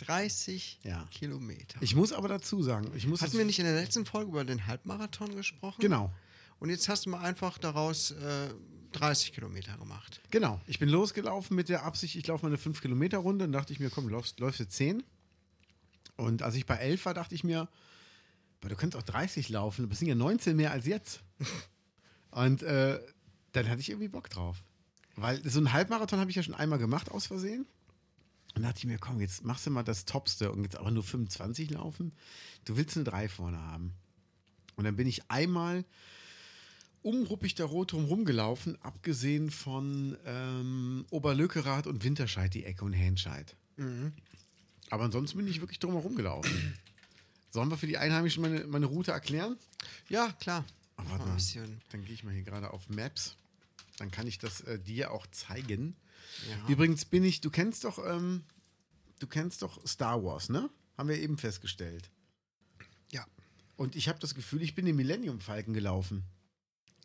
Speaker 1: 30
Speaker 2: Ja.
Speaker 1: Kilometer.
Speaker 2: Ich muss aber dazu sagen, ich muss
Speaker 1: Hatten wir nicht in der letzten Folge über den Halbmarathon gesprochen?
Speaker 2: Genau,
Speaker 1: Und jetzt hast du mal einfach daraus äh, 30 Kilometer gemacht.
Speaker 2: genau. Ich bin losgelaufen mit der Absicht, ich laufe mal eine 5-Kilometer-Runde und dachte ich mir, komm, läufst, läufst du 10. Und als ich bei 11 war, dachte ich mir, boah, du könntest auch 30 laufen, das sind ja 19 mehr als jetzt. [LAUGHS] und äh, dann hatte ich irgendwie Bock drauf. Weil so einen Halbmarathon habe ich ja schon einmal gemacht, aus Versehen. Und dachte ich mir, komm, jetzt machst du mal das Topste und jetzt aber nur 25 laufen. Du willst eine 3 vorne haben. Und dann bin ich einmal um Ruppig Rot drum gelaufen, abgesehen von ähm, Oberlökerath und Winterscheid, die Ecke und Henscheid. Aber ansonsten bin ich wirklich drumherum gelaufen. Sollen wir für die Einheimischen meine, meine Route erklären?
Speaker 1: Ja, klar.
Speaker 2: Aber warte mal, dann gehe ich mal hier gerade auf Maps. Dann kann ich das äh, dir auch zeigen.
Speaker 1: Ja.
Speaker 2: Übrigens bin ich, du kennst doch, ähm, du kennst doch Star Wars, ne? Haben wir eben festgestellt.
Speaker 1: ja.
Speaker 2: Und ich habe das Gefühl, ich bin den Millennium Falken gelaufen.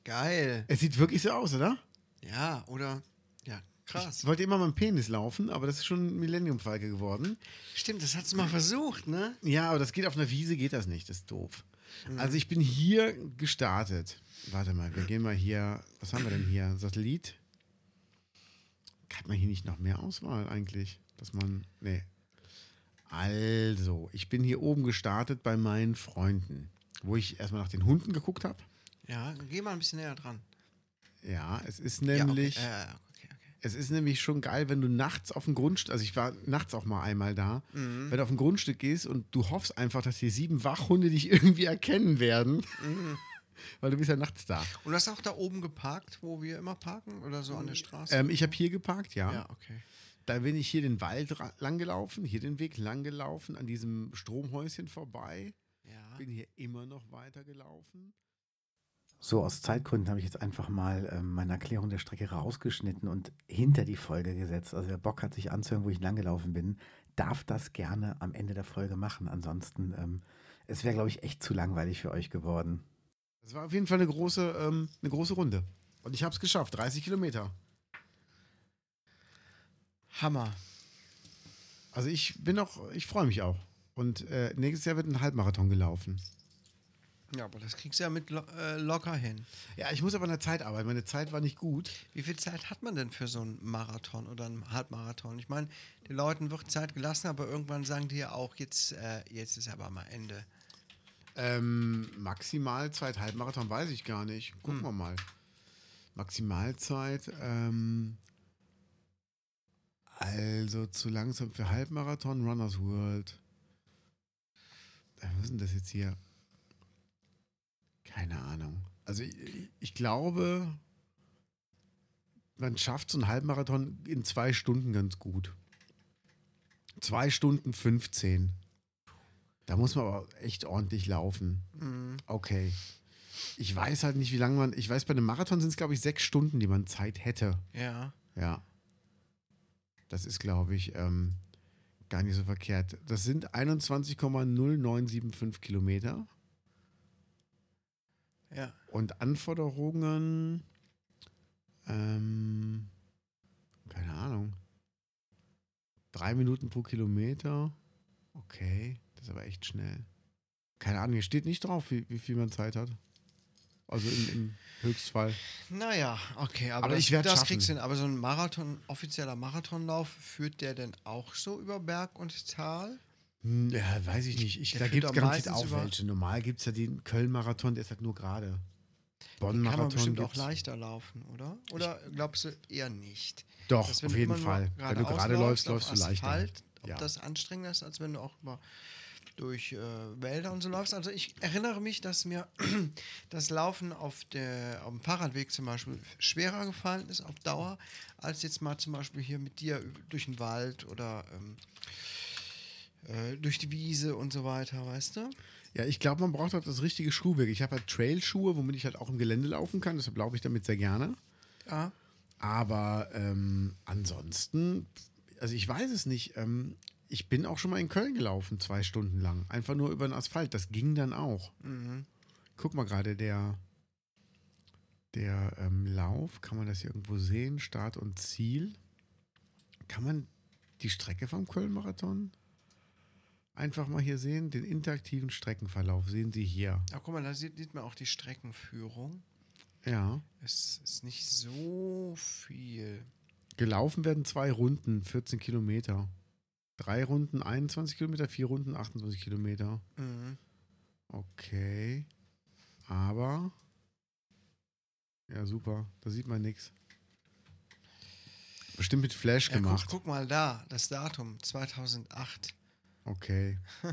Speaker 1: Geil.
Speaker 2: Es sieht wirklich so aus, oder?
Speaker 1: Ja, oder? Ja, krass.
Speaker 2: Ich wollte immer meinen Penis laufen, aber das ist schon Millennium Falke geworden.
Speaker 1: Stimmt, das hast du mal versucht, ne?
Speaker 2: Ja, aber das geht auf einer Wiese, geht das nicht. Das ist doof.
Speaker 1: Mhm.
Speaker 2: Also ich bin hier gestartet. Warte mal, wir gehen mal hier. Was haben wir denn hier? Satellit? Hat man hier nicht noch mehr Auswahl eigentlich? Dass man. Nee. Also, ich bin hier oben gestartet bei meinen Freunden, wo ich erstmal nach den Hunden geguckt habe.
Speaker 1: Ja, geh mal ein bisschen näher dran.
Speaker 2: Ja, es ist
Speaker 1: Ja,
Speaker 2: nämlich.
Speaker 1: okay. Ja, okay, okay.
Speaker 2: Es ist nämlich schon geil, wenn du nachts auf dem Grundstück, also ich war nachts auch mal einmal da,
Speaker 1: Mhm.
Speaker 2: wenn du auf ein Grundstück gehst und du hoffst einfach, dass die sieben Wachhunde dich [LAUGHS] irgendwie erkennen werden,
Speaker 1: Mhm.
Speaker 2: Weil du bist ja nachts da.
Speaker 1: Und du hast auch da oben geparkt, wo wir immer parken? Oder so an der Straße?
Speaker 2: Ähm, ich habe hier geparkt, ja.
Speaker 1: ja, okay.
Speaker 2: Da bin ich hier den Wald lang gelaufen, hier den Weg lang gelaufen, an diesem Stromhäuschen vorbei,
Speaker 1: Ja.
Speaker 2: bin hier immer noch weiter gelaufen.
Speaker 3: So, aus Zeitgründen habe ich jetzt einfach mal ähm, meine Erklärung der Strecke rausgeschnitten und hinter die Folge gesetzt. Also wer Bock hat, sich anzuhören, wo ich langgelaufen bin, darf das gerne am Ende der Folge machen. Ansonsten, ähm, es wäre, glaube ich, echt zu langweilig für euch geworden.
Speaker 2: Das war auf jeden Fall eine große, ähm, eine große Runde. Und ich habe es geschafft, 30 Kilometer.
Speaker 1: Hammer.
Speaker 2: Also ich bin auch, ich freue mich auch. Und äh, nächstes Jahr wird ein Halbmarathon gelaufen.
Speaker 1: Ja, aber das kriegst du ja mit lo äh, locker hin.
Speaker 2: Ja, ich muss aber an der Zeit arbeiten. Meine Zeit war nicht gut.
Speaker 1: Wie viel Zeit hat man denn für so einen Marathon oder einen Halbmarathon? Ich meine, den Leuten wird Zeit gelassen, aber irgendwann sagen die ja auch, jetzt, äh, jetzt ist aber mal Ende.
Speaker 2: Ähm, Maximalzeit Halbmarathon weiß ich gar nicht. Gucken
Speaker 1: Hm.
Speaker 2: wir mal. Maximalzeit, ähm, also zu langsam für Halbmarathon, Runners World. Äh, Was ist denn das jetzt hier? Keine Ahnung. Also ich, ich glaube, man schafft so einen Halbmarathon in zwei Stunden ganz gut. Zwei Stunden 15. Da muss man aber echt ordentlich laufen.
Speaker 1: Mhm.
Speaker 2: Okay. Ich weiß halt nicht, wie lange man. Ich weiß, bei einem Marathon sind es, glaube ich, sechs Stunden, die man Zeit hätte.
Speaker 1: Ja.
Speaker 2: Ja. Das ist, glaube ich, ähm, gar nicht so verkehrt. Das sind 21,0975 Kilometer.
Speaker 1: Ja.
Speaker 2: Und Anforderungen. Ähm, keine Ahnung. Drei Minuten pro Kilometer. Okay, das ist aber echt schnell. Keine Ahnung, hier steht nicht drauf, wie, wie viel man Zeit hat. Also im, im Höchstfall.
Speaker 1: Naja, okay, aber,
Speaker 2: Aber
Speaker 1: das,
Speaker 2: ich werd's
Speaker 1: das
Speaker 2: schaffen.
Speaker 1: kriegst du hin. Aber so ein Marathon, offizieller Marathonlauf, führt der denn auch so über Berg und Tal?
Speaker 2: Hm, Ja, weiß ich nicht. Ich, da gibt es garantiert auch welche. Normal gibt es ja den Köln-Marathon, der ist halt nur gerade.
Speaker 1: Kann man
Speaker 2: Bonn-Marathon
Speaker 1: bestimmt auch
Speaker 2: gibt's.
Speaker 1: leichter laufen, oder? Oder glaubst du eher nicht?
Speaker 2: Doch, auf jeden Fall. Wenn du gerade läufst, läufst du leichter.
Speaker 1: Ob
Speaker 2: Ja.
Speaker 1: das anstrengender ist, als wenn du auch über durch äh, Wälder und so läufst. Also ich erinnere mich, dass mir [CLEARS THROAT] das Laufen auf, der, auf dem Fahrradweg zum Beispiel schwerer gefallen ist auf Dauer, als jetzt mal zum Beispiel hier mit dir durch den Wald oder ähm, äh, durch die Wiese und so weiter, weißt du?
Speaker 2: Ja, ich glaube, man braucht halt das richtige Schuhwerk. Ich habe halt Trailschuhe, womit ich halt auch im Gelände laufen kann. Deshalb laufe ich damit sehr gerne.
Speaker 1: Ja.
Speaker 2: Aber ähm, ansonsten, also ich weiß es nicht. Ähm, ich bin auch schon mal in Köln gelaufen, zwei Stunden lang. Einfach nur über den Asphalt. Das ging dann auch.
Speaker 1: Mhm.
Speaker 2: Guck mal gerade, der, der ähm, Lauf, kann man das hier irgendwo sehen? Start und Ziel. Kann man die Strecke vom Köln-Marathon? einfach mal hier sehen, den interaktiven Streckenverlauf sehen Sie hier.
Speaker 1: Aber guck mal, da sieht, sieht man auch die Streckenführung.
Speaker 2: Ja.
Speaker 1: Es ist nicht so viel.
Speaker 2: Gelaufen werden zwei Runden, 14 Kilometer. Drei Runden 21 Kilometer, vier Runden 28 Kilometer.
Speaker 1: Mhm.
Speaker 2: Okay. Aber. Ja, super. Da sieht man nichts. Bestimmt mit Flash
Speaker 1: Ja, guck,
Speaker 2: gemacht.
Speaker 1: guck mal da, das Datum 2008.
Speaker 2: Okay. [LAUGHS]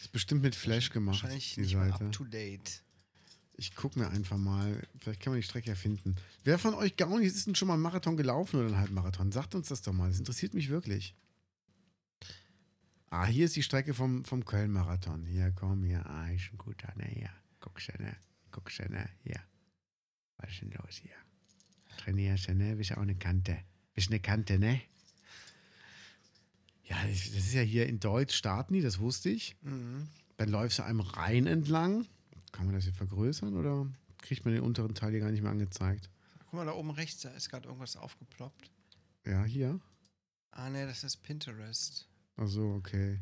Speaker 2: Ist bestimmt mit Flash gemacht,
Speaker 1: Wahrscheinlich
Speaker 2: die
Speaker 1: nicht
Speaker 2: Seite.
Speaker 1: up to date.
Speaker 2: Ich gucke mir einfach mal. Vielleicht kann man die Strecke erfinden. Wer von euch Gaunis ist denn schon mal einen Marathon gelaufen oder einen Halbmarathon? Sagt uns das doch mal. Das interessiert mich wirklich. Ah, hier ist die Strecke vom, vom Köln-Marathon. Hier, komm, hier. Ah, ist ein guter, ne? Hier. Guck schon, ne? Guck schon, ne? Hier. Was ist denn los hier? Trainierst du, ne? Bist ja auch eine Kante. Bist eine Kante, ne? Ja, das das ist ja hier in Deutsch starten die, das wusste ich.
Speaker 1: Mhm.
Speaker 2: Dann läufst du einem Rhein entlang. Kann man das hier vergrößern oder kriegt man den unteren Teil hier gar nicht mehr angezeigt?
Speaker 1: Guck mal, da oben rechts, da ist gerade irgendwas aufgeploppt.
Speaker 2: Ja, hier.
Speaker 1: Ah, ne, das ist Pinterest.
Speaker 2: Ach so, okay.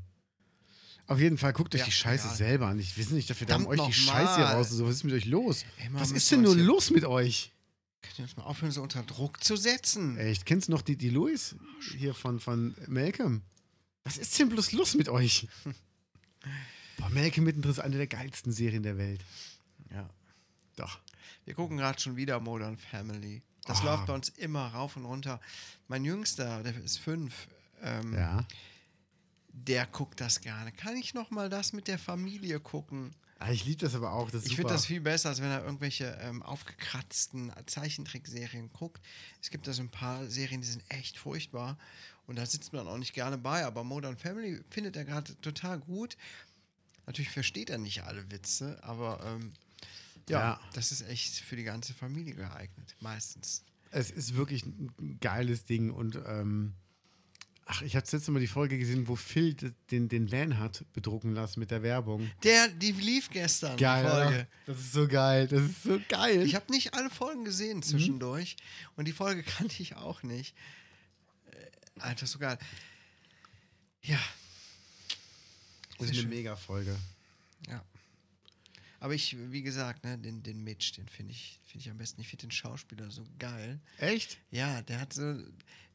Speaker 2: Auf jeden Fall, guckt euch
Speaker 1: Ja,
Speaker 2: die Scheiße
Speaker 1: egal.
Speaker 2: selber an. Ich weiß nicht dafür, da haben euch die Scheiße hier raus. und So, was ist mit euch los?
Speaker 1: Immer
Speaker 2: was
Speaker 1: müssen
Speaker 2: ist denn nur los mit euch?
Speaker 1: Könnt ihr uns mal aufhören, so unter Druck zu setzen?
Speaker 2: Echt, kennst du noch die, die Louis hier von, von Malcolm? Was ist denn bloß los mit euch? [LAUGHS] Boah, Malcolm mittendrin ist eine der geilsten Serien der Welt.
Speaker 1: Ja.
Speaker 2: Doch.
Speaker 1: Wir gucken gerade schon wieder Modern Family. Das
Speaker 2: Ah.
Speaker 1: läuft bei uns immer rauf und runter. Mein Jüngster, der ist fünf, ähm,
Speaker 2: Ja.
Speaker 1: Der guckt das gerne. Kann ich noch mal das mit der Familie gucken?
Speaker 2: Ah, ich liebe das aber auch. Das
Speaker 1: Ich finde das viel besser, als wenn er irgendwelche ähm, aufgekratzten Zeichentrickserien guckt. Es gibt da so ein paar Serien, die sind echt furchtbar. Und da sitzt man auch nicht gerne bei. Aber Modern Family findet er gerade total gut. Natürlich versteht er nicht alle Witze, aber ähm, ja,
Speaker 2: Ja.
Speaker 1: das ist echt für die ganze Familie geeignet. Meistens.
Speaker 2: Es ist wirklich ein geiles Ding und ähm, ach, ich habe letzte Mal die Folge gesehen, wo Phil den, den Van hat bedrucken lassen mit der Werbung.
Speaker 1: Der, die lief gestern,
Speaker 2: Geil,
Speaker 1: Folge.
Speaker 2: Das ist so geil. Das ist so geil.
Speaker 1: Ich habe nicht alle Folgen gesehen zwischendurch. Und die Folge [LAUGHS] kannte ich auch nicht. Äh, Alter, so geil. Ja.
Speaker 2: das ist eine mega Folge.
Speaker 1: Ja. Aber ich, wie gesagt, ne, den, den Mitch, den finde ich, find ich am besten. Ich finde den Schauspieler so geil.
Speaker 2: Echt?
Speaker 1: Ja, der hat so,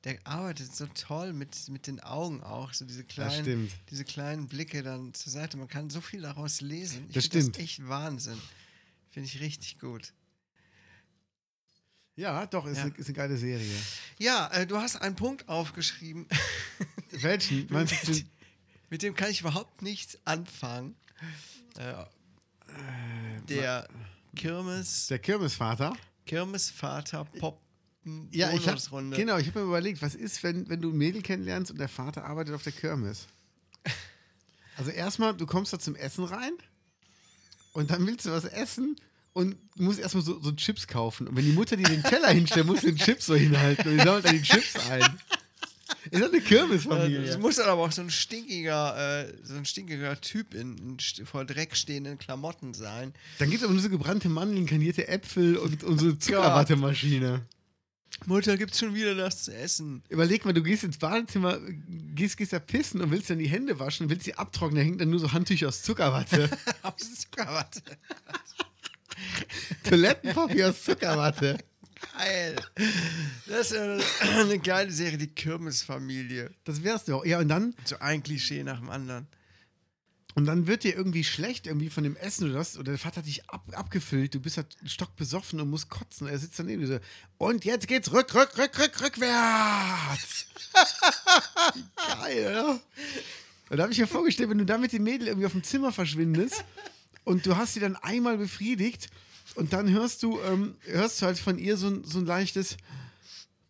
Speaker 1: der arbeitet so toll mit, mit den Augen auch, so diese kleinen, diese kleinen Blicke dann zur Seite. Man kann so viel daraus lesen. Ich
Speaker 2: Das stimmt.
Speaker 1: Das echt Wahnsinn. Finde ich richtig gut.
Speaker 2: Ja, doch, ist,
Speaker 1: Ja.
Speaker 2: Eine, ist eine geile Serie.
Speaker 1: Ja, äh, du hast einen Punkt aufgeschrieben,
Speaker 2: Welchen? [LAUGHS] Meinst du den,
Speaker 1: mit dem kann ich überhaupt nichts anfangen. Äh, der Kirmes,
Speaker 2: der Kirmesvater?
Speaker 1: Kirmesvater Pop
Speaker 2: Ja, ich habe
Speaker 1: Bonusrunde.
Speaker 2: genau, ich habe mir überlegt, was ist, wenn, wenn du ein Mädel kennenlernst und der Vater arbeitet auf der Kirmes? [LAUGHS] Also erstmal, du kommst da zum Essen rein und dann willst du was essen und musst erstmal so, so Chips kaufen. Und wenn die Mutter dir den Teller hinstellt, musst du den Chips so hinhalten und die sammelt dann die Chips ein. [LAUGHS] Ist das eine Kirmesfamilie?
Speaker 1: Das muss dann aber auch so ein stinkiger, äh, so ein stinkiger Typ in, in st- vor Dreck stehenden Klamotten sein.
Speaker 2: Dann gibt es aber nur so gebrannte Mandeln, kanierte Äpfel und, und so eine Zuckerwattemaschine.
Speaker 1: Mutter, gibt's schon wieder das zu essen?
Speaker 2: Überleg mal, du gehst ins Badezimmer, gehst, gehst da pissen und willst dann die Hände waschen, willst sie abtrocknen, da hängt dann nur so Handtücher aus Zuckerwatte. [LAUGHS]
Speaker 1: Aus Zuckerwatte. [LAUGHS]
Speaker 2: Toilettenpapier aus Zuckerwatte.
Speaker 1: Geil. Das ist eine, [COUGHS] eine geile Serie, die Kirmesfamilie.
Speaker 2: Das wär's doch. Ja, und dann,
Speaker 1: So ein Klischee nach dem anderen.
Speaker 2: und dann wird dir irgendwie schlecht irgendwie von dem Essen oder das, oder der Vater hat dich ab, abgefüllt, du bist halt stockbesoffen und musst kotzen. Er sitzt daneben und so, und jetzt geht's rück, rück, rück, rück, rückwärts. [LAUGHS] Geil, oder? Und da habe ich mir vorgestellt, wenn du da mit dem Mädel irgendwie auf dem Zimmer verschwindest und du hast sie dann einmal befriedigt und dann hörst du, ähm, hörst du halt von ihr so ein, so ein leichtes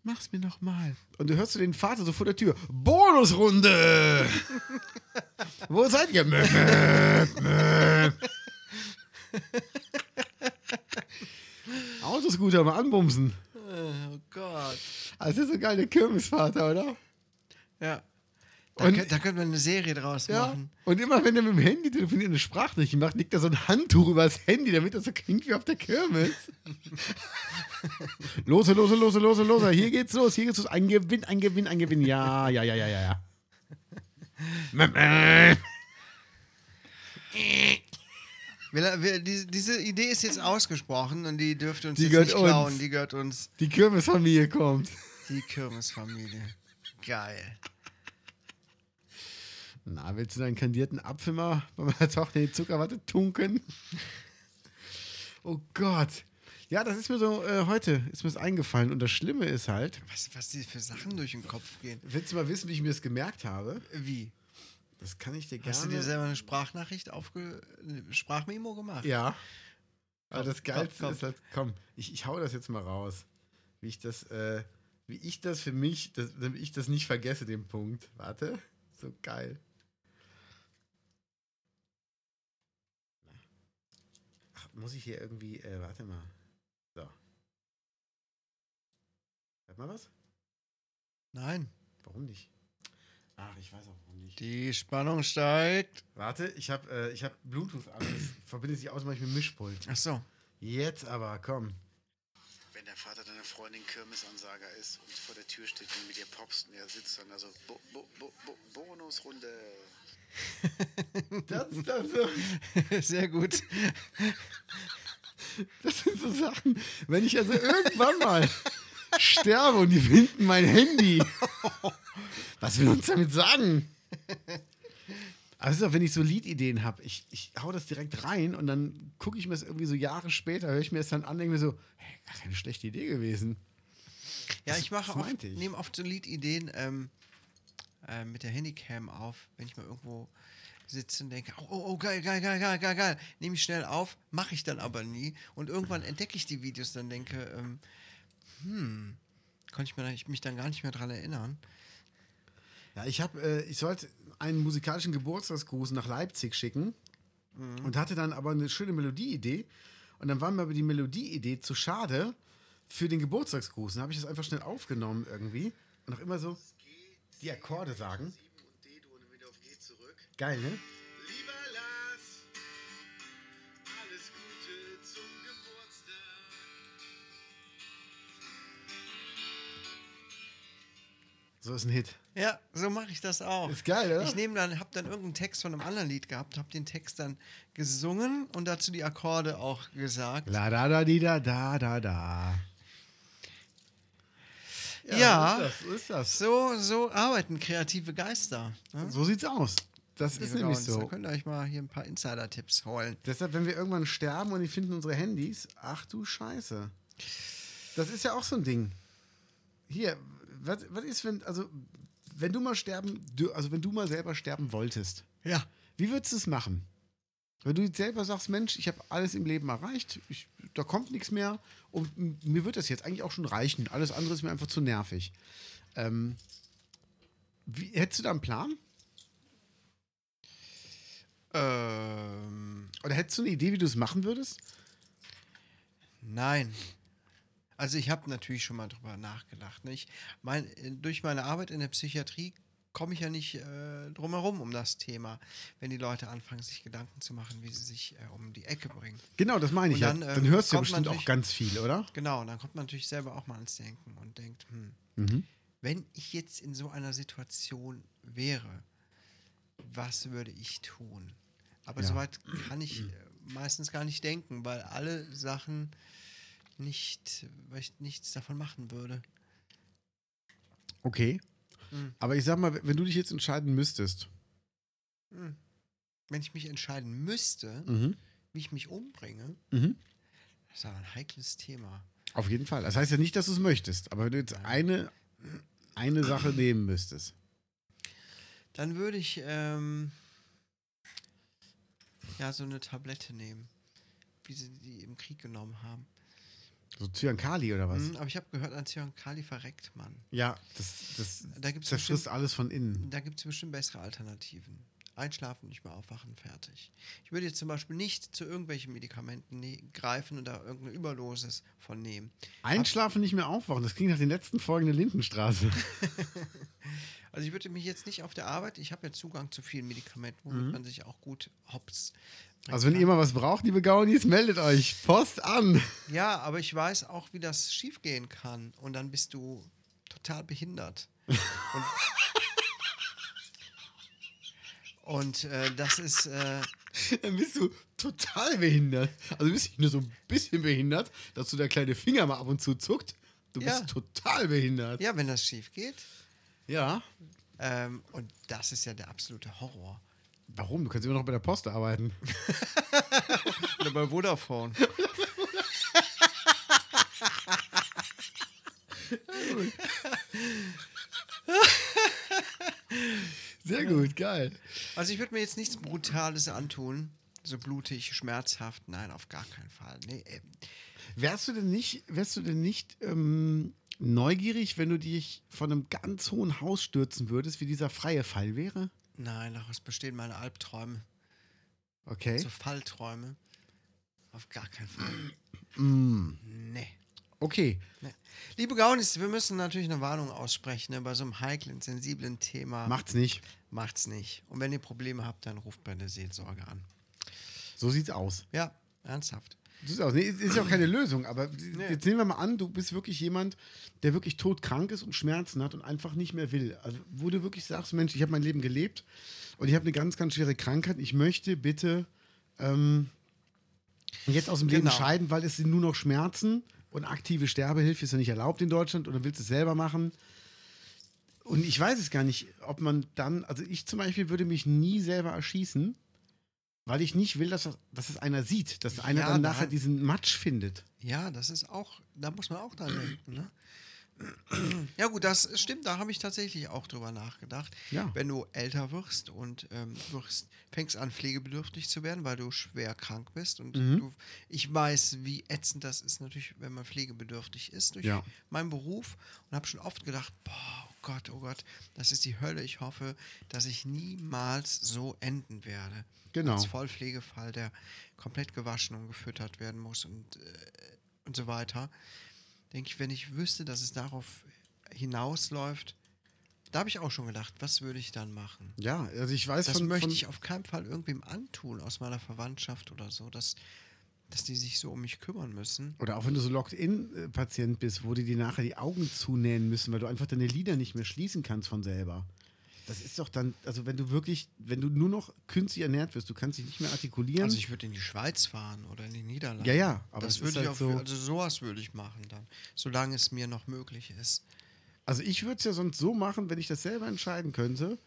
Speaker 2: Mach's mir noch mal. Und du hörst du den Vater so vor der Tür. Bonusrunde! [LAUGHS] Wo seid ihr? Autoscooter mal anbumsen.
Speaker 1: Oh Gott.
Speaker 2: Also so geil, der Kirmesvater, oder?
Speaker 1: Ja. Da,
Speaker 2: Und-
Speaker 1: könnt, da könnte man eine Serie draus
Speaker 2: Ja.
Speaker 1: machen.
Speaker 2: Und immer wenn er mit dem Handy telefoniert und eine Sprachnachricht macht, liegt da so ein Handtuch übers Handy, damit das so klingt wie auf der Kirmes. [LAUGHS] lose, lose, lose, lose, lose. Hier geht's los, hier geht's los. Ein Gewinn, ein Gewinn, ein Gewinn. Ja, ja, ja, ja, ja, ja.
Speaker 1: Diese, diese Idee ist jetzt ausgesprochen und die dürfte uns
Speaker 2: Die
Speaker 1: jetzt nicht klauen.
Speaker 2: uns.
Speaker 1: Die gehört uns.
Speaker 2: Die Kürbisfamilie kommt.
Speaker 1: Die Kirmesfamilie. Geil.
Speaker 2: Na, willst du deinen kandierten Apfel mal bei meiner Tochter in die Zuckerwatte tunken? Oh Gott. Ja, das ist mir so, äh, heute ist mir das eingefallen. Und das Schlimme ist halt,
Speaker 1: Was, was dir für Sachen durch den Kopf gehen.
Speaker 2: willst du mal wissen, wie ich mir das gemerkt habe?
Speaker 1: Wie?
Speaker 2: Das kann ich dir gerne.
Speaker 1: Hast du dir selber eine Sprachnachricht aufge. eine Sprachmemo gemacht?
Speaker 2: Ja. Aber das Geilste
Speaker 1: komm, komm.
Speaker 2: ist halt, komm, ich, ich hau das jetzt mal raus. Wie ich das, äh, wie ich das für mich, das, damit ich das nicht vergesse, den Punkt. Warte. So geil. Muss ich hier irgendwie, äh, warte mal. So. Hört mal was?
Speaker 1: Nein.
Speaker 2: Warum nicht? Ach, ich weiß auch warum nicht.
Speaker 1: Die Spannung steigt.
Speaker 2: Warte, ich habe äh, ich hab Bluetooth an. Das verbindet sich automatisch mit Mischpult.
Speaker 1: Ach so.
Speaker 2: Jetzt aber, komm.
Speaker 4: Wenn der Vater deiner Freundin Kirmesansager ist und vor der Tür steht und mit ihr popst und er sitzt dann also bo bo bo bo Bonusrunde.
Speaker 2: Das ist das so. [LAUGHS]
Speaker 1: Sehr gut.
Speaker 2: Das sind so Sachen, wenn ich also irgendwann mal sterbe und die finden mein Handy. Was will uns damit sagen? Also, wenn ich so Liedideen habe, ich, ich hau das direkt rein und dann gucke ich mir das irgendwie so Jahre später, höre ich mir das dann an, denke mir so, hey, gar keine schlechte Idee gewesen.
Speaker 1: Ja,
Speaker 2: Das-
Speaker 1: ich mache oft, nehme oft so Liedideen ähm, äh, mit der Handycam auf, wenn ich mal irgendwo sitze und denke, oh, oh, oh geil, geil, geil, geil, geil, geil. Nehme ich schnell auf, mache ich dann aber nie. Und irgendwann entdecke ich die Videos, dann denke, ähm, hm, konnte ich mir, ich mich dann gar nicht mehr dran erinnern.
Speaker 2: Ja, ich habe, äh, ich sollte einen musikalischen Geburtstagsgruß nach Leipzig schicken und hatte dann aber eine schöne Melodieidee. Und dann war mir aber die Melodieidee zu schade für den Geburtstagsgruß. Dann habe ich das einfach schnell aufgenommen irgendwie und auch immer so die Akkorde sagen. Geil, ne? So ist ein Hit.
Speaker 1: Ja, so mache ich das auch.
Speaker 2: Ist geil, oder?
Speaker 1: Ich nehme dann, habe dann irgendeinen Text von einem anderen Lied gehabt, habe den Text dann gesungen und dazu die Akkorde auch gesagt.
Speaker 2: La da da di da da da da.
Speaker 1: Ja.
Speaker 2: So ist das. So, ist das.
Speaker 1: So, so arbeiten kreative Geister. Ne?
Speaker 2: so sieht's aus. Das ist
Speaker 1: Liebe
Speaker 2: nämlich
Speaker 1: Gauns, Da
Speaker 2: so.
Speaker 1: könnt ihr euch mal hier ein paar Insider-Tipps holen.
Speaker 2: Deshalb, wenn wir irgendwann sterben und die finden unsere Handys, ach du Scheiße. Das ist ja auch so ein Ding. Hier, was, was ist, wenn, also, wenn du mal sterben, also wenn du mal selber sterben wolltest,
Speaker 1: Ja.
Speaker 2: wie würdest du es machen? Wenn du jetzt selber sagst, Mensch, ich habe alles im Leben erreicht, ich, da kommt nichts mehr und mir wird das jetzt eigentlich auch schon reichen. Alles andere ist mir einfach zu nervig. Ähm, wie, hättest du da einen Plan?
Speaker 1: Ähm,
Speaker 2: Oder hättest du eine Idee, wie du es machen würdest?
Speaker 1: nein. Also ich habe natürlich schon mal drüber nachgedacht. Ne? Ich mein, äh, durch meine Arbeit in der Psychiatrie komme ich ja nicht äh, drum herum um das Thema, wenn die Leute anfangen, sich Gedanken zu machen, wie sie sich äh, um die Ecke bringen.
Speaker 2: Genau, das meine ich.
Speaker 1: Und
Speaker 2: ja.
Speaker 1: dann,
Speaker 2: Dann,
Speaker 1: ähm,
Speaker 2: hörst du ja bestimmt auch ganz viel, oder?
Speaker 1: Genau, und dann kommt man natürlich selber auch mal ans Denken und denkt, hm,
Speaker 2: Mhm.
Speaker 1: wenn ich jetzt in so einer Situation wäre, was würde ich tun? Aber
Speaker 2: Ja.
Speaker 1: soweit kann ich äh, meistens gar nicht denken, weil alle Sachen nicht, weil ich nichts davon machen würde.
Speaker 2: Okay.
Speaker 1: Mhm.
Speaker 2: Aber ich sag mal, wenn du dich jetzt entscheiden müsstest,
Speaker 1: Hm. Wenn ich mich entscheiden müsste,
Speaker 2: mhm.
Speaker 1: wie ich mich umbringe,
Speaker 2: Mhm.
Speaker 1: das ist aber ein heikles Thema.
Speaker 2: auf jeden Fall. Das heißt ja nicht, dass du es möchtest, aber wenn du jetzt eine, eine Sache [CLEARS THROAT] nehmen müsstest.
Speaker 1: Dann würde ich ähm, ja so eine Tablette nehmen, wie sie die im Krieg genommen haben.
Speaker 2: So Zyankali oder was?
Speaker 1: Mhm, aber ich habe gehört, an Zyankali verreckt man.
Speaker 2: Ja, das, das
Speaker 1: Da gibt's
Speaker 2: zerfrisst
Speaker 1: bestimmt-
Speaker 2: alles von innen.
Speaker 1: Da gibt es bestimmt bessere Alternativen. Einschlafen, nicht mehr aufwachen, fertig. Ich würde jetzt zum Beispiel nicht zu irgendwelchen Medikamenten ne greifen und da irgendeine Überdosis von nehmen.
Speaker 2: Einschlafen, nicht mehr aufwachen. Das klingt nach den letzten Folgen der Lindenstraße. [LAUGHS] [LAUGHS]
Speaker 1: Also ich würde mich jetzt nicht auf der Arbeit, ich habe ja Zugang zu vielen Medikamenten, womit man sich auch gut hops.
Speaker 2: Also wenn ihr mal was braucht, liebe Gaunis, meldet euch. Post an.
Speaker 1: Ja, aber ich weiß auch, wie das schiefgehen kann. Und dann bist du total behindert. Und [LAUGHS] Und äh, das ist, äh,
Speaker 2: Dann bist du total behindert. Also du bist nicht nur so ein bisschen behindert, dass du der kleine Finger mal ab und zu zuckt. Du
Speaker 1: Ja.
Speaker 2: bist total behindert.
Speaker 1: ja, wenn das schief geht.
Speaker 2: Ja.
Speaker 1: Ähm, und das ist ja der absolute Horror.
Speaker 2: Warum? Du kannst immer noch bei der Post arbeiten. [LAUGHS]
Speaker 1: Oder bei Vodafone.
Speaker 2: Sehr gut, geil.
Speaker 1: Also ich würde mir jetzt nichts Brutales antun. So blutig, schmerzhaft. Nein, auf gar keinen Fall. Nee, äh,
Speaker 2: Wärst du denn nicht, wärst du denn nicht ähm, neugierig, wenn du dich von einem ganz hohen Haus stürzen würdest, wie dieser freie Fall wäre?
Speaker 1: Nein, daraus bestehen meine Albträume.
Speaker 2: Okay.
Speaker 1: So Fallträume. Auf gar keinen Fall.
Speaker 2: Mm.
Speaker 1: Nee.
Speaker 2: Okay.
Speaker 1: nee. Liebe Gaunis, wir müssen natürlich eine Warnung aussprechen. Ne? Bei so einem heiklen, sensiblen Thema
Speaker 2: Macht's nicht.
Speaker 1: macht's nicht. Und wenn ihr Probleme habt, dann ruft bei der Seelsorge an.
Speaker 2: So sieht's aus.
Speaker 1: Ja, ernsthaft.
Speaker 2: So sieht's aus. Nee, ist ja auch keine Lösung, aber jetzt nehmen wir mal an, du bist wirklich jemand, der wirklich todkrank ist und Schmerzen hat und einfach nicht mehr will. Also, wo du wirklich sagst, Mensch, ich habe mein Leben gelebt und ich habe eine ganz, ganz schwere Krankheit. Ich möchte bitte ähm, jetzt aus dem Leben
Speaker 1: Genau.
Speaker 2: scheiden, weil es sind nur noch Schmerzen und aktive Sterbehilfe ist ja nicht erlaubt in Deutschland oder willst du es selber machen? Und ich weiß es gar nicht, ob man dann, also ich zum Beispiel würde mich nie selber erschießen, weil ich nicht will, dass, das- dass es einer sieht, dass einer
Speaker 1: Ja,
Speaker 2: dann
Speaker 1: da-
Speaker 2: nachher diesen Matsch findet.
Speaker 1: Ja, das ist auch, da muss man auch dran denken. Ne? [CLEARS THROAT] Ja gut, das stimmt, da habe ich tatsächlich auch drüber nachgedacht.
Speaker 2: Ja.
Speaker 1: Wenn du älter wirst und ähm, wirst, fängst an pflegebedürftig zu werden, weil du schwer krank bist und
Speaker 2: Mhm.
Speaker 1: du, ich weiß, wie ätzend das ist natürlich, wenn man pflegebedürftig ist durch
Speaker 2: Ja.
Speaker 1: meinen Beruf und habe schon oft gedacht, boah, Gott, oh Gott, das ist die Hölle. Ich hoffe, dass ich niemals so enden werde.
Speaker 2: Genau.
Speaker 1: Als Vollpflegefall, der komplett gewaschen und gefüttert werden muss und, äh, und so weiter. Denke ich, wenn ich wüsste, dass es darauf hinausläuft, da habe ich auch schon gedacht, was würde ich dann machen?
Speaker 2: Ja, also ich weiß
Speaker 1: Das
Speaker 2: von,
Speaker 1: möchte
Speaker 2: von
Speaker 1: ich auf keinen Fall irgendwem antun aus meiner Verwandtschaft oder so, dass, dass die sich so um mich kümmern müssen.
Speaker 2: oder auch wenn du so Locked-In-Patient bist, wo die dir nachher die Augen zunähen müssen, weil du einfach deine Lider nicht mehr schließen kannst von selber. Das ist doch dann, also wenn du wirklich, wenn du nur noch künstlich ernährt wirst, du kannst dich nicht mehr artikulieren.
Speaker 1: Also ich würde in die Schweiz fahren oder in die Niederlande.
Speaker 2: Ja, ja, aber
Speaker 1: das würde
Speaker 2: ist
Speaker 1: ich
Speaker 2: halt
Speaker 1: auch,
Speaker 2: so-
Speaker 1: also sowas würde ich machen dann, solange es mir noch möglich ist.
Speaker 2: Also ich würde es ja sonst so machen, wenn ich das selber entscheiden könnte,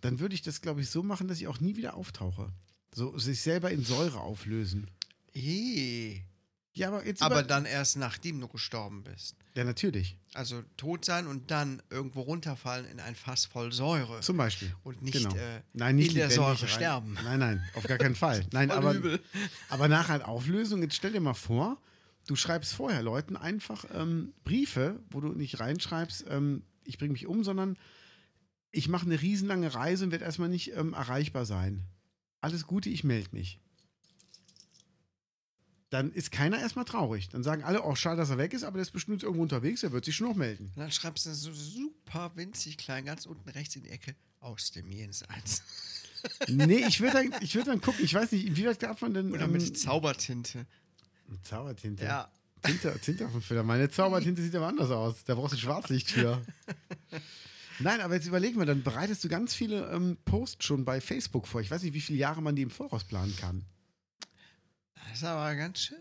Speaker 2: dann würde ich das, glaube ich, so machen, dass ich auch nie wieder auftauche. So sich selber in Säure auflösen.
Speaker 1: Eh.
Speaker 2: Ja, aber jetzt
Speaker 1: Aber dann erst nachdem du gestorben bist.
Speaker 2: Ja, natürlich.
Speaker 1: Also tot sein und dann irgendwo runterfallen in ein Fass voll Säure.
Speaker 2: Zum Beispiel.
Speaker 1: Und nicht,
Speaker 2: genau.
Speaker 1: äh,
Speaker 2: nein, nicht
Speaker 1: in der Säure
Speaker 2: rein.
Speaker 1: sterben.
Speaker 2: Nein, nein, auf gar keinen Fall. Nein, aber,
Speaker 1: übel.
Speaker 2: aber nachher halt Auflösung. Jetzt stell dir mal vor, du schreibst vorher Leuten einfach ähm, Briefe, wo du nicht reinschreibst, ähm, ich bringe mich um, sondern ich mache eine riesenlange Reise und werde erstmal nicht ähm, erreichbar sein. Alles Gute, ich melde mich. Dann ist keiner erstmal traurig. Dann sagen alle, oh, schade, dass er weg ist, aber der ist bestimmt irgendwo unterwegs, er wird sich schon noch melden.
Speaker 1: Und dann schreibst du so super winzig klein, ganz unten rechts in die Ecke, aus dem Jenseits. [LAUGHS]
Speaker 2: Nee, ich würde dann, ich würd dann gucken, ich weiß nicht, inwieweit darf man denn.
Speaker 1: Oder
Speaker 2: ähm,
Speaker 1: mit Zaubertinte.
Speaker 2: Zaubertinte.
Speaker 1: Ja.
Speaker 2: Tinte, Tinte auf dem Filter. Meine Zaubertinte sieht aber anders aus. Da brauchst du Schwarzlicht für. [LAUGHS] Nein, aber jetzt überleg mal, dann bereitest du ganz viele ähm, Posts schon bei Facebook vor. Ich weiß nicht, wie viele Jahre man die im Voraus planen kann.
Speaker 1: Das ist aber ganz schön.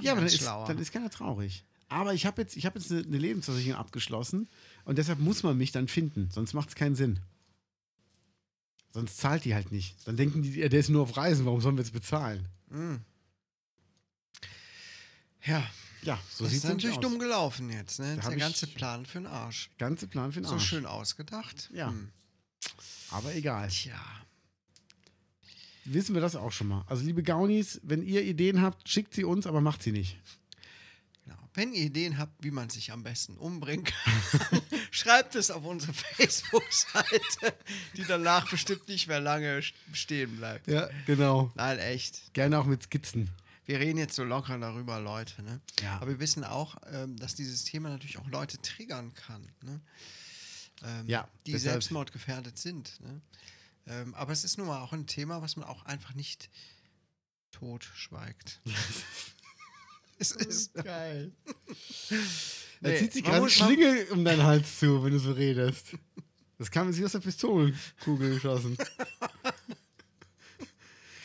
Speaker 2: Ja, aber dann ist, dann ist keiner traurig. Aber ich habe jetzt, ich hab jetzt eine, eine Lebensversicherung abgeschlossen und deshalb muss man mich dann finden. Sonst macht es keinen Sinn. Sonst zahlt die halt nicht. Dann denken die, der ist nur auf Reisen, warum sollen wir jetzt bezahlen?
Speaker 1: Mm. Ja,
Speaker 2: Ja, so
Speaker 1: das
Speaker 2: sieht
Speaker 1: ist
Speaker 2: es
Speaker 1: natürlich
Speaker 2: aus.
Speaker 1: dumm gelaufen jetzt. Ne? Jetzt der ganze Plan für den Arsch.
Speaker 2: Ganze Plan für den
Speaker 1: So
Speaker 2: Arsch.
Speaker 1: schön ausgedacht.
Speaker 2: Ja.
Speaker 1: Hm.
Speaker 2: Aber egal.
Speaker 1: Tja.
Speaker 2: Wissen wir das auch schon mal. Also, liebe Gaunis, wenn ihr Ideen habt, schickt sie uns, aber macht sie nicht.
Speaker 1: Genau. Wenn ihr Ideen habt, wie man sich am besten umbringen kann, [LAUGHS] schreibt es auf unsere Facebook-Seite, die danach bestimmt nicht mehr lange stehen bleibt.
Speaker 2: Ja, genau.
Speaker 1: Nein, echt.
Speaker 2: Gerne auch mit Skizzen.
Speaker 1: Wir reden jetzt so locker darüber, Leute. Ne?
Speaker 2: Ja.
Speaker 1: Aber wir wissen auch, ähm, dass dieses Thema natürlich auch Leute triggern kann. Ne? Ähm,
Speaker 2: Ja,
Speaker 1: die
Speaker 2: deshalb-
Speaker 1: selbstmordgefährdet sind. Ne? Ähm, aber es ist nun mal auch ein Thema, was man auch einfach nicht totschweigt. [LAUGHS] es ist. [LAUGHS]
Speaker 2: Geil. [LAUGHS] Da
Speaker 1: Nee,
Speaker 2: zieht sich gerade
Speaker 1: muss- man-
Speaker 2: Schlinge um deinen Hals zu, wenn du so redest. Das kam jetzt wie aus der Pistolenkugel geschossen.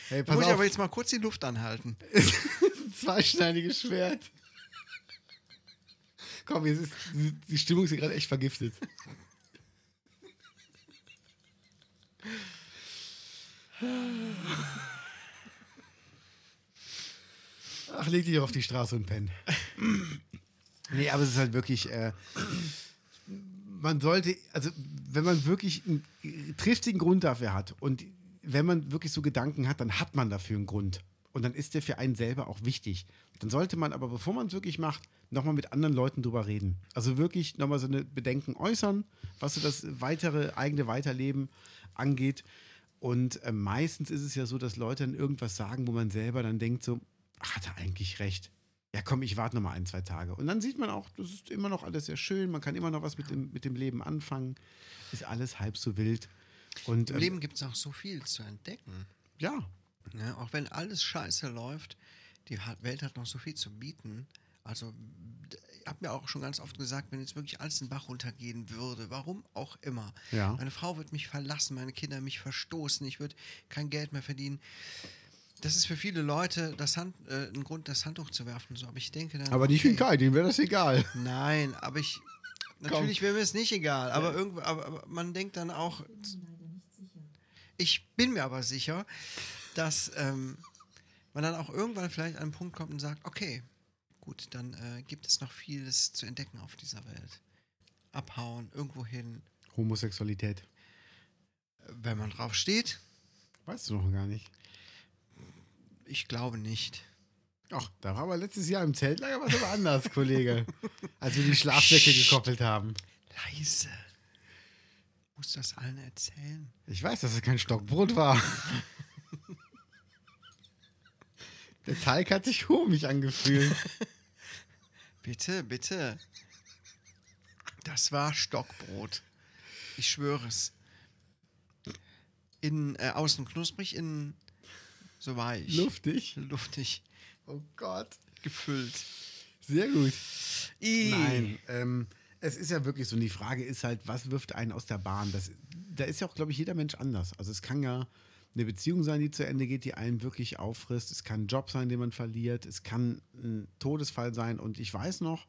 Speaker 2: Hey,
Speaker 1: Da
Speaker 2: pass
Speaker 1: muss ich
Speaker 2: auf.
Speaker 1: aber jetzt mal kurz die Luft anhalten.
Speaker 2: Zweischneidiges Schwert. Komm, jetzt ist, die- die Stimmung ist hier gerade echt vergiftet. Ach, leg dich auf die Straße und penn. nee, aber es ist halt wirklich, äh, man sollte, also wenn man wirklich einen triftigen Grund dafür hat und wenn man wirklich so Gedanken hat, dann hat man dafür einen Grund. Und dann ist der für einen selber auch wichtig. Dann sollte man aber, bevor man es wirklich macht, nochmal mit anderen Leuten drüber reden. Also wirklich nochmal so eine Bedenken äußern, was so das weitere, eigene Weiterleben angeht. Und äh, meistens ist es ja so, dass Leute dann irgendwas sagen, wo man selber dann denkt so, ach, hat er eigentlich recht. Ja, komm, ich warte noch mal ein, zwei Tage. Und dann sieht man auch, das ist immer noch alles sehr schön. Man kann immer noch was mit dem, mit dem Leben anfangen. Ist alles halb so wild. Und
Speaker 1: Im
Speaker 2: ähm,
Speaker 1: Leben gibt es auch so viel zu entdecken.
Speaker 2: ja,
Speaker 1: Ne? Auch wenn alles scheiße läuft, die Welt hat noch so viel zu bieten. Also, habe mir auch schon ganz oft gesagt, wenn jetzt wirklich alles den Bach runtergehen würde, warum auch immer.
Speaker 2: Ja.
Speaker 1: Meine Frau wird mich verlassen, meine Kinder mich verstoßen, ich würde kein Geld mehr verdienen. Das ist für viele Leute das Hand, äh, ein Grund, das Handtuch zu werfen. So. Aber ich denke dann.
Speaker 2: aber nicht für
Speaker 1: okay,
Speaker 2: Kai, dem wäre das egal.
Speaker 1: Nein, aber ich. Natürlich wäre mir es nicht egal, aber, irgendwo, aber, aber man denkt dann auch. Ich bin mir aber sicher, dass ähm, man dann auch irgendwann vielleicht an einen Punkt kommt und sagt: Okay, gut, dann äh, gibt es noch vieles zu entdecken auf dieser Welt. Abhauen, irgendwo hin.
Speaker 2: Homosexualität.
Speaker 1: Wenn man drauf steht,
Speaker 2: Weißt du noch gar nicht.
Speaker 1: ich glaube nicht.
Speaker 2: Ach, da war aber letztes Jahr im Zeltlager was aber anders, Kollege. [LAUGHS] Als wir die Schlafsäcke gekoppelt haben.
Speaker 1: Leise. Muss das allen erzählen?
Speaker 2: Ich weiß, dass es kein Stockbrot war. [LAUGHS] Der Teig hat sich komisch angefühlt. [LAUGHS]
Speaker 1: Bitte, bitte. Das war Stockbrot. Ich schwöre es. Innen, äh, außen knusprig, innen so weich.
Speaker 2: Luftig.
Speaker 1: Luftig.
Speaker 2: Oh Gott.
Speaker 1: Gefüllt.
Speaker 2: Sehr gut.
Speaker 1: I.
Speaker 2: Nein, ähm, es ist ja wirklich so. Und die Frage ist halt, was wirft einen aus der Bahn? Das, da ist ja auch, glaube ich, jeder Mensch anders. Also es kann ja eine Beziehung sein, die zu Ende geht, die einen wirklich auffrisst. Es kann ein Job sein, den man verliert. Es kann ein Todesfall sein. Und ich weiß noch,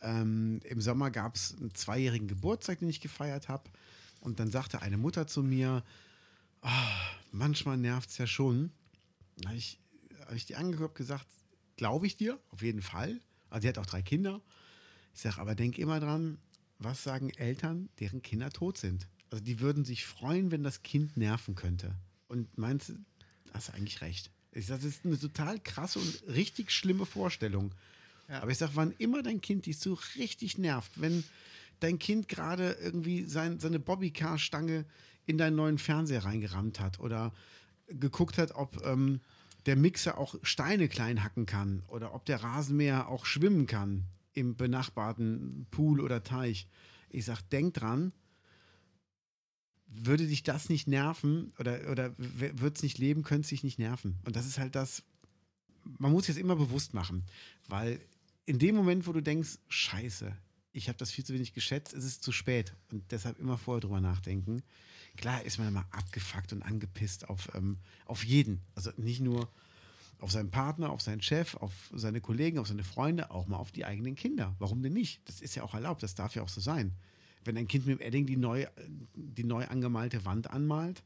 Speaker 2: ähm, im Sommer gab es einen zweijährigen Geburtstag, den ich gefeiert habe. Und dann sagte eine Mutter zu mir, "Ah, manchmal nervt es ja schon. Da habe ich, hab ich die angeguckt gesagt, glaube ich dir, auf jeden Fall. Also sie hat auch drei Kinder. Ich sage, aber denk immer dran, was sagen Eltern, deren Kinder tot sind? Also die würden sich freuen, wenn das Kind nerven könnte. Und meinst du, hast du eigentlich recht. Ich sage, das ist eine total krasse und richtig schlimme Vorstellung.
Speaker 1: Ja.
Speaker 2: Aber ich sage, wann immer dein Kind dich so richtig nervt, wenn dein Kind gerade irgendwie sein, seine Bobbycar-Stange in deinen neuen Fernseher reingerammt hat oder geguckt hat, ob ähm, der Mixer auch Steine klein hacken kann oder ob der Rasenmäher auch schwimmen kann im benachbarten Pool oder Teich. Ich sag, denk dran, würde dich das nicht nerven oder, oder wird es nicht leben, könnte es dich nicht nerven. Und das ist halt das, man muss jetzt immer bewusst machen, weil in dem Moment, wo du denkst, scheiße, ich habe das viel zu wenig geschätzt, es ist zu spät und deshalb immer vorher drüber nachdenken. Klar ist man immer abgefuckt und angepisst auf, ähm, auf jeden. Also nicht nur auf seinen Partner, auf seinen Chef, auf seine Kollegen, auf seine Freunde, auch mal auf die eigenen Kinder. Warum denn nicht? Das ist ja auch erlaubt, das darf ja auch so sein. Wenn ein Kind mit dem Edding die neu, die neu angemalte Wand anmalt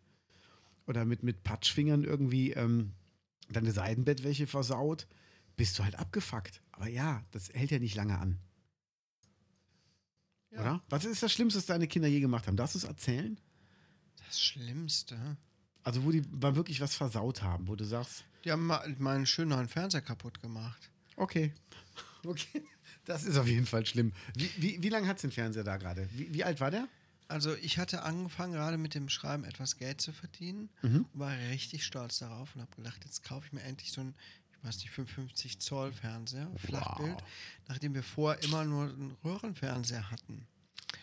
Speaker 2: oder mit, mit Patschfingern irgendwie ähm, deine Seidenbettwäsche versaut, bist du halt abgefuckt. Aber ja, das hält ja nicht lange an.
Speaker 1: Ja.
Speaker 2: Oder? Was ist das Schlimmste, was deine Kinder je gemacht haben? Darfst du es erzählen?
Speaker 1: Das Schlimmste.
Speaker 2: Also, wo die mal wirklich was versaut haben, wo du sagst,
Speaker 1: Die haben ma- meinen schönen neuen Fernseher kaputt gemacht.
Speaker 2: okay, [LAUGHS] okay, das ist auf jeden Fall schlimm. Wie, wie, wie lange hat es den Fernseher da gerade? Wie, wie alt war der?
Speaker 1: Also ich hatte angefangen, gerade mit dem Schreiben etwas Geld zu verdienen
Speaker 2: Mhm.
Speaker 1: und war richtig stolz darauf und habe gedacht, jetzt kaufe ich mir endlich so einen, ich weiß nicht, 55 Zoll Fernseher, Flachbild, nachdem wir vorher immer nur einen Röhrenfernseher hatten.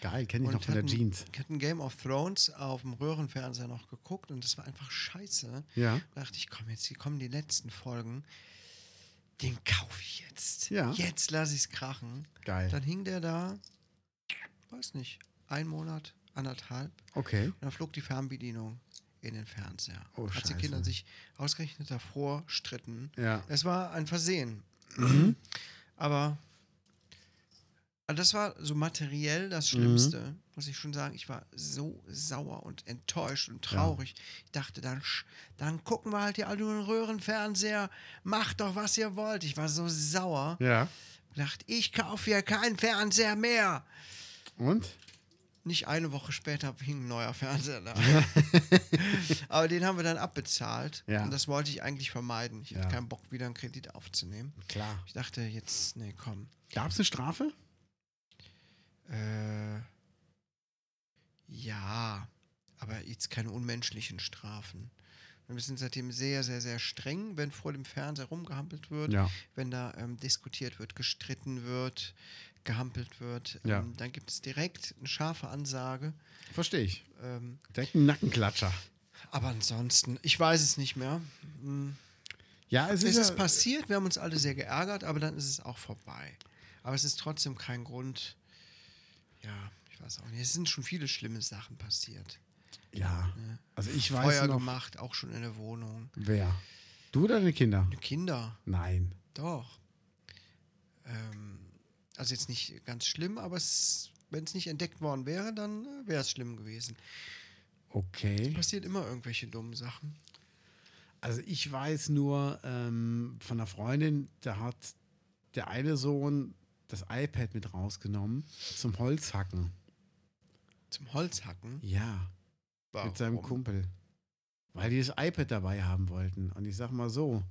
Speaker 2: Geil, kenne ich noch von der
Speaker 1: hatten-
Speaker 2: Jeans.
Speaker 1: hatten Game of Thrones auf dem Röhrenfernseher noch geguckt und das war einfach scheiße.
Speaker 2: Ja.
Speaker 1: Da dachte ich, komm, jetzt hier kommen die letzten Folgen. Den kaufe ich jetzt.
Speaker 2: Ja.
Speaker 1: Jetzt lasse ich es krachen.
Speaker 2: Geil.
Speaker 1: Dann hing der da, weiß nicht, ein Monat, anderthalb.
Speaker 2: Okay.
Speaker 1: Und dann flog die Fernbedienung in den Fernseher.
Speaker 2: Oh,
Speaker 1: als die
Speaker 2: Scheiße.
Speaker 1: Kinder sich ausgerechnet davor stritten.
Speaker 2: Ja.
Speaker 1: Es war ein Versehen.
Speaker 2: Mhm.
Speaker 1: Aber also das war so materiell das
Speaker 2: Mhm.
Speaker 1: Schlimmste, muss ich schon sagen. Ich war so sauer und enttäuscht und traurig. Ich dachte, dann, dann gucken wir halt hier alle nur einen Röhrenfernseher. Macht doch, was ihr wollt. Ich war so sauer.
Speaker 2: Ja.
Speaker 1: Ich dachte, ich kaufe hier keinen Fernseher mehr.
Speaker 2: Und?
Speaker 1: Nicht eine Woche später hing ein neuer Fernseher da. [LAUGHS] [LAUGHS] Aber den haben wir dann abbezahlt.
Speaker 2: Ja.
Speaker 1: Und das wollte ich eigentlich vermeiden. Ich hatte
Speaker 2: Ja.
Speaker 1: keinen Bock, wieder einen Kredit aufzunehmen.
Speaker 2: Klar.
Speaker 1: Ich dachte, jetzt, nee, komm.
Speaker 2: Gab es eine Strafe?
Speaker 1: Äh, ja, aber jetzt keine unmenschlichen Strafen. Wir sind seitdem sehr, sehr, sehr streng, wenn vor dem Fernseher rumgehampelt wird,
Speaker 2: Ja.
Speaker 1: wenn da ähm, diskutiert wird, gestritten wird, gehampelt wird.
Speaker 2: Ja.
Speaker 1: Ähm, dann gibt es direkt eine scharfe Ansage.
Speaker 2: Verstehe ich.
Speaker 1: Ähm,
Speaker 2: Direkt ein Nackenklatscher.
Speaker 1: aber ansonsten, ich weiß es nicht mehr. Hm,
Speaker 2: Ja, es
Speaker 1: Es
Speaker 2: ist,
Speaker 1: ist
Speaker 2: ja,
Speaker 1: passiert, wir haben uns alle sehr geärgert, aber dann ist es auch vorbei. Aber es ist trotzdem kein Grund. Ja, ich weiß auch nicht. Es sind schon viele schlimme Sachen passiert.
Speaker 2: Ja. Also ich weiß
Speaker 1: Feuer
Speaker 2: noch.
Speaker 1: gemacht, auch schon in der Wohnung.
Speaker 2: Wer? Du oder deine Kinder?
Speaker 1: Kinder,
Speaker 2: Nein.
Speaker 1: doch. Ähm, also jetzt nicht ganz schlimm, aber wenn es nicht entdeckt worden wäre, dann äh, wäre es schlimm gewesen.
Speaker 2: Okay.
Speaker 1: Passiert immer irgendwelche dummen Sachen.
Speaker 2: Also ich weiß nur ähm, von einer Freundin, da hat der eine Sohn das iPad mit rausgenommen zum Holzhacken.
Speaker 1: Zum Holzhacken.
Speaker 2: Ja,
Speaker 1: Warum?
Speaker 2: mit seinem Kumpel. Weil die das iPad dabei haben wollten. Und ich sag mal so,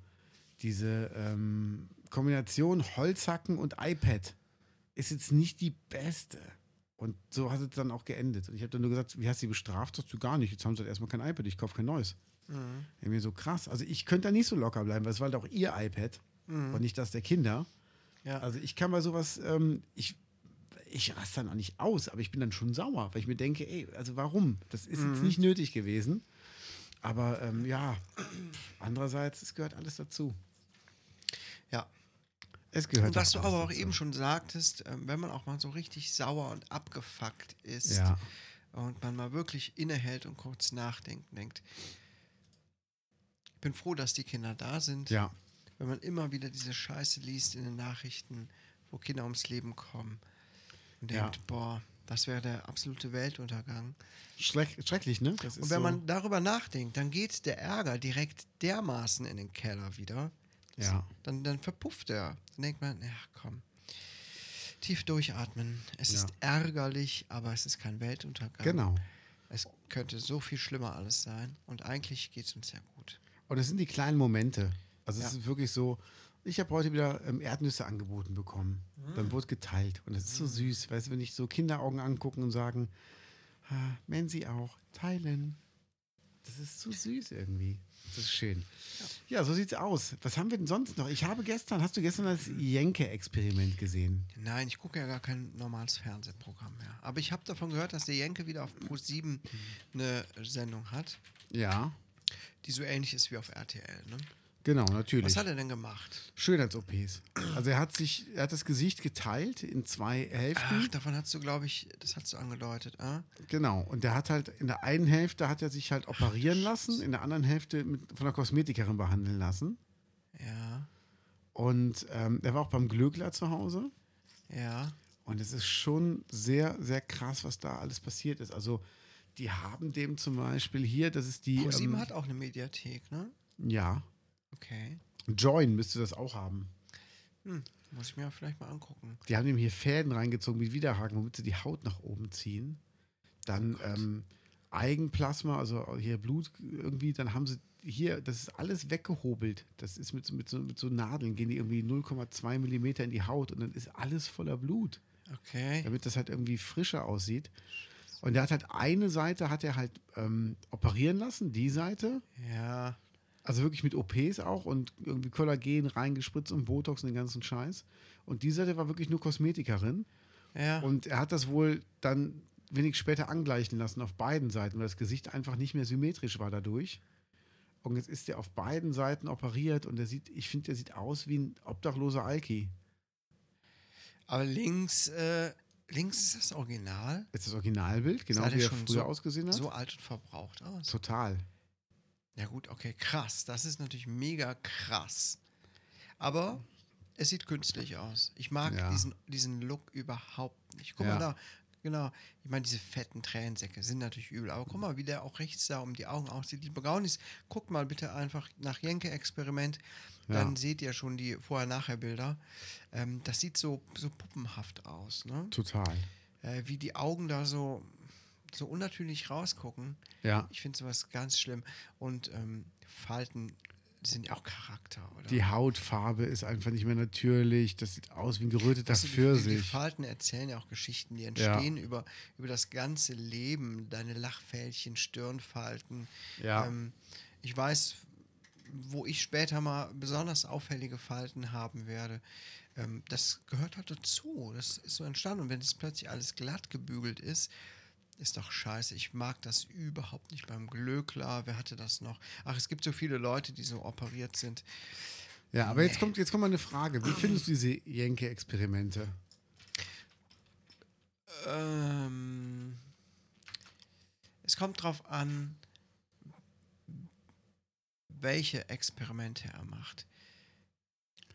Speaker 2: diese ähm, Kombination Holzhacken und iPad ist jetzt nicht die beste. Und so hat es dann auch geendet. Und ich habe dann nur gesagt, wie hast du sie bestraft? Sagst du gar nicht. Jetzt haben sie halt erstmal kein iPad, ich kaufe kein neues.
Speaker 1: Mhm.
Speaker 2: Ja, mir so krass. Also ich könnte da nicht so locker bleiben, weil es war halt auch ihr iPad
Speaker 1: Mhm.
Speaker 2: und nicht das der Kinder.
Speaker 1: Ja.
Speaker 2: Also ich kann bei sowas, ähm, ich, ich raste dann auch nicht aus, aber ich bin dann schon sauer, weil ich mir denke, ey, also warum? Das ist jetzt
Speaker 1: Mhm.
Speaker 2: nicht nötig gewesen. Aber ähm, ja, andererseits, es gehört alles dazu.
Speaker 1: ja.
Speaker 2: Es gehört
Speaker 1: Und was du aber auch
Speaker 2: dazu.
Speaker 1: eben schon sagtest, ähm, wenn man auch mal so richtig sauer und abgefuckt ist
Speaker 2: Ja,
Speaker 1: und man mal wirklich innehält und kurz nachdenkt, denkt, ich bin froh, dass die Kinder da sind.
Speaker 2: ja,
Speaker 1: Wenn man immer wieder diese Scheiße liest in den Nachrichten, wo Kinder ums Leben kommen und
Speaker 2: Ja.
Speaker 1: denkt, boah, das wäre der absolute Weltuntergang.
Speaker 2: Schreck, schrecklich, ne? Das
Speaker 1: Und wenn
Speaker 2: so,
Speaker 1: man darüber nachdenkt, dann geht der Ärger direkt dermaßen in den Keller wieder.
Speaker 2: ja,
Speaker 1: Dann, dann verpufft er. Dann denkt man, ja, komm. Tief durchatmen. Es
Speaker 2: Ja.
Speaker 1: ist ärgerlich, aber es ist kein Weltuntergang.
Speaker 2: genau.
Speaker 1: Es könnte so viel schlimmer alles sein. Und eigentlich geht es uns sehr gut.
Speaker 2: Und es sind die kleinen Momente. Also es
Speaker 1: Ja.
Speaker 2: ist wirklich so, ich habe heute wieder ähm, Erdnüsse angeboten bekommen.
Speaker 1: Mhm.
Speaker 2: Dann wurde geteilt. Und das ist so süß. Weißt du, wenn ich so Kinderaugen angucken und sagen, ah, Menzi auch, teilen. Das ist so süß irgendwie. Das ist schön. Ja. so sieht's aus. Was haben wir denn sonst noch? Ich habe gestern, hast du gestern das Jenke-Experiment gesehen?
Speaker 1: Nein, ich gucke ja gar kein normales Fernsehprogramm mehr. Aber ich habe davon gehört, dass der Jenke wieder auf Pro7 eine Sendung hat,
Speaker 2: Ja,
Speaker 1: die so ähnlich ist wie auf RTL. Ne?
Speaker 2: Genau, natürlich.
Speaker 1: Was hat er denn gemacht?
Speaker 2: Schönheits-OPs. Also er hat sich, er hat das Gesicht geteilt in zwei Hälften.
Speaker 1: Ach, davon hast du, glaube ich, das hast du angedeutet. Ah?
Speaker 2: Genau. Und der hat halt in der einen Hälfte hat er sich halt operieren lassen, in der anderen Hälfte mit, von einer Kosmetikerin behandeln lassen.
Speaker 1: Ja,
Speaker 2: Und ähm, er war auch beim Glöckler zu Hause.
Speaker 1: ja.
Speaker 2: Und es ist schon sehr, sehr krass, was da alles passiert ist. Also die haben dem zum Beispiel hier, das ist die.
Speaker 1: Pro7
Speaker 2: ähm,
Speaker 1: hat auch eine Mediathek, ne?
Speaker 2: Ja.
Speaker 1: Okay.
Speaker 2: Join müsste das auch haben.
Speaker 1: Hm, muss ich mir vielleicht mal angucken.
Speaker 2: Die haben ihm hier Fäden reingezogen mit Widerhaken, womit sie die Haut nach oben ziehen. Dann ähm, Eigenplasma, also hier Blut irgendwie, dann haben sie hier, das ist alles weggehobelt. Das ist mit, so- mit, so, mit so Nadeln, gehen die irgendwie 0,2 Millimeter in die Haut und dann ist alles voller Blut,
Speaker 1: Okay.
Speaker 2: damit das halt irgendwie frischer aussieht. Und der hat halt eine Seite hat er halt ähm, operieren lassen, die Seite.
Speaker 1: Ja.
Speaker 2: Also wirklich mit OPs auch und irgendwie Kollagen reingespritzt und Botox und den ganzen Scheiß. Und die Seite war wirklich nur Kosmetikerin.
Speaker 1: Ja.
Speaker 2: Und er hat das wohl dann wenig später angleichen lassen auf beiden Seiten, weil das Gesicht einfach nicht mehr symmetrisch war dadurch. Und jetzt ist er auf beiden Seiten operiert und er sieht, ich finde, der sieht aus wie ein obdachloser Alki.
Speaker 1: Aber links, äh, links ist das Original.
Speaker 2: Ist das Originalbild, genau
Speaker 1: der
Speaker 2: wie er früher
Speaker 1: so-
Speaker 2: ausgesehen hat?
Speaker 1: So alt und verbraucht aus.
Speaker 2: Total.
Speaker 1: Ja gut, okay, krass. Das ist natürlich mega krass. Aber es sieht künstlich aus. Ich mag
Speaker 2: Ja.
Speaker 1: diesen, diesen Look überhaupt nicht. Guck
Speaker 2: Ja.
Speaker 1: mal da, genau. Ich meine, diese fetten Tränensäcke sind natürlich übel. Aber guck mal, wie der auch rechts da um die Augen aussieht. Die Brownies, guckt mal bitte einfach nach Jenke-Experiment. Dann
Speaker 2: Ja.
Speaker 1: seht ihr schon die Vorher-Nachher-Bilder. Ähm, das sieht so, so puppenhaft aus. Ne?
Speaker 2: Total.
Speaker 1: Äh, wie die Augen da so, so unnatürlich rausgucken.
Speaker 2: Ja.
Speaker 1: Ich finde sowas ganz schlimm. Und ähm, Falten sind ja auch Charakter, oder?
Speaker 2: Die Hautfarbe ist einfach nicht mehr natürlich. Das sieht aus wie ein geröteter
Speaker 1: Weißt du, die- Die, die
Speaker 2: Pfirsich.
Speaker 1: Falten erzählen ja auch Geschichten, die entstehen über, über das ganze Leben. Deine Lachfältchen, Stirnfalten.
Speaker 2: Ja.
Speaker 1: Ähm, ich weiß, wo ich später mal besonders auffällige Falten haben werde. Ähm, das gehört halt dazu. Das ist so entstanden. Und wenn es plötzlich alles glatt gebügelt ist, ist doch scheiße. Ich mag das überhaupt nicht beim Glöckler. Wer hatte das noch? Ach, es gibt so viele Leute, die so operiert sind.
Speaker 2: Ja, aber jetzt kommt, jetzt kommt mal eine Frage. Wie findest du diese Jenke-Experimente?
Speaker 1: Ähm, es kommt drauf an, welche Experimente er macht.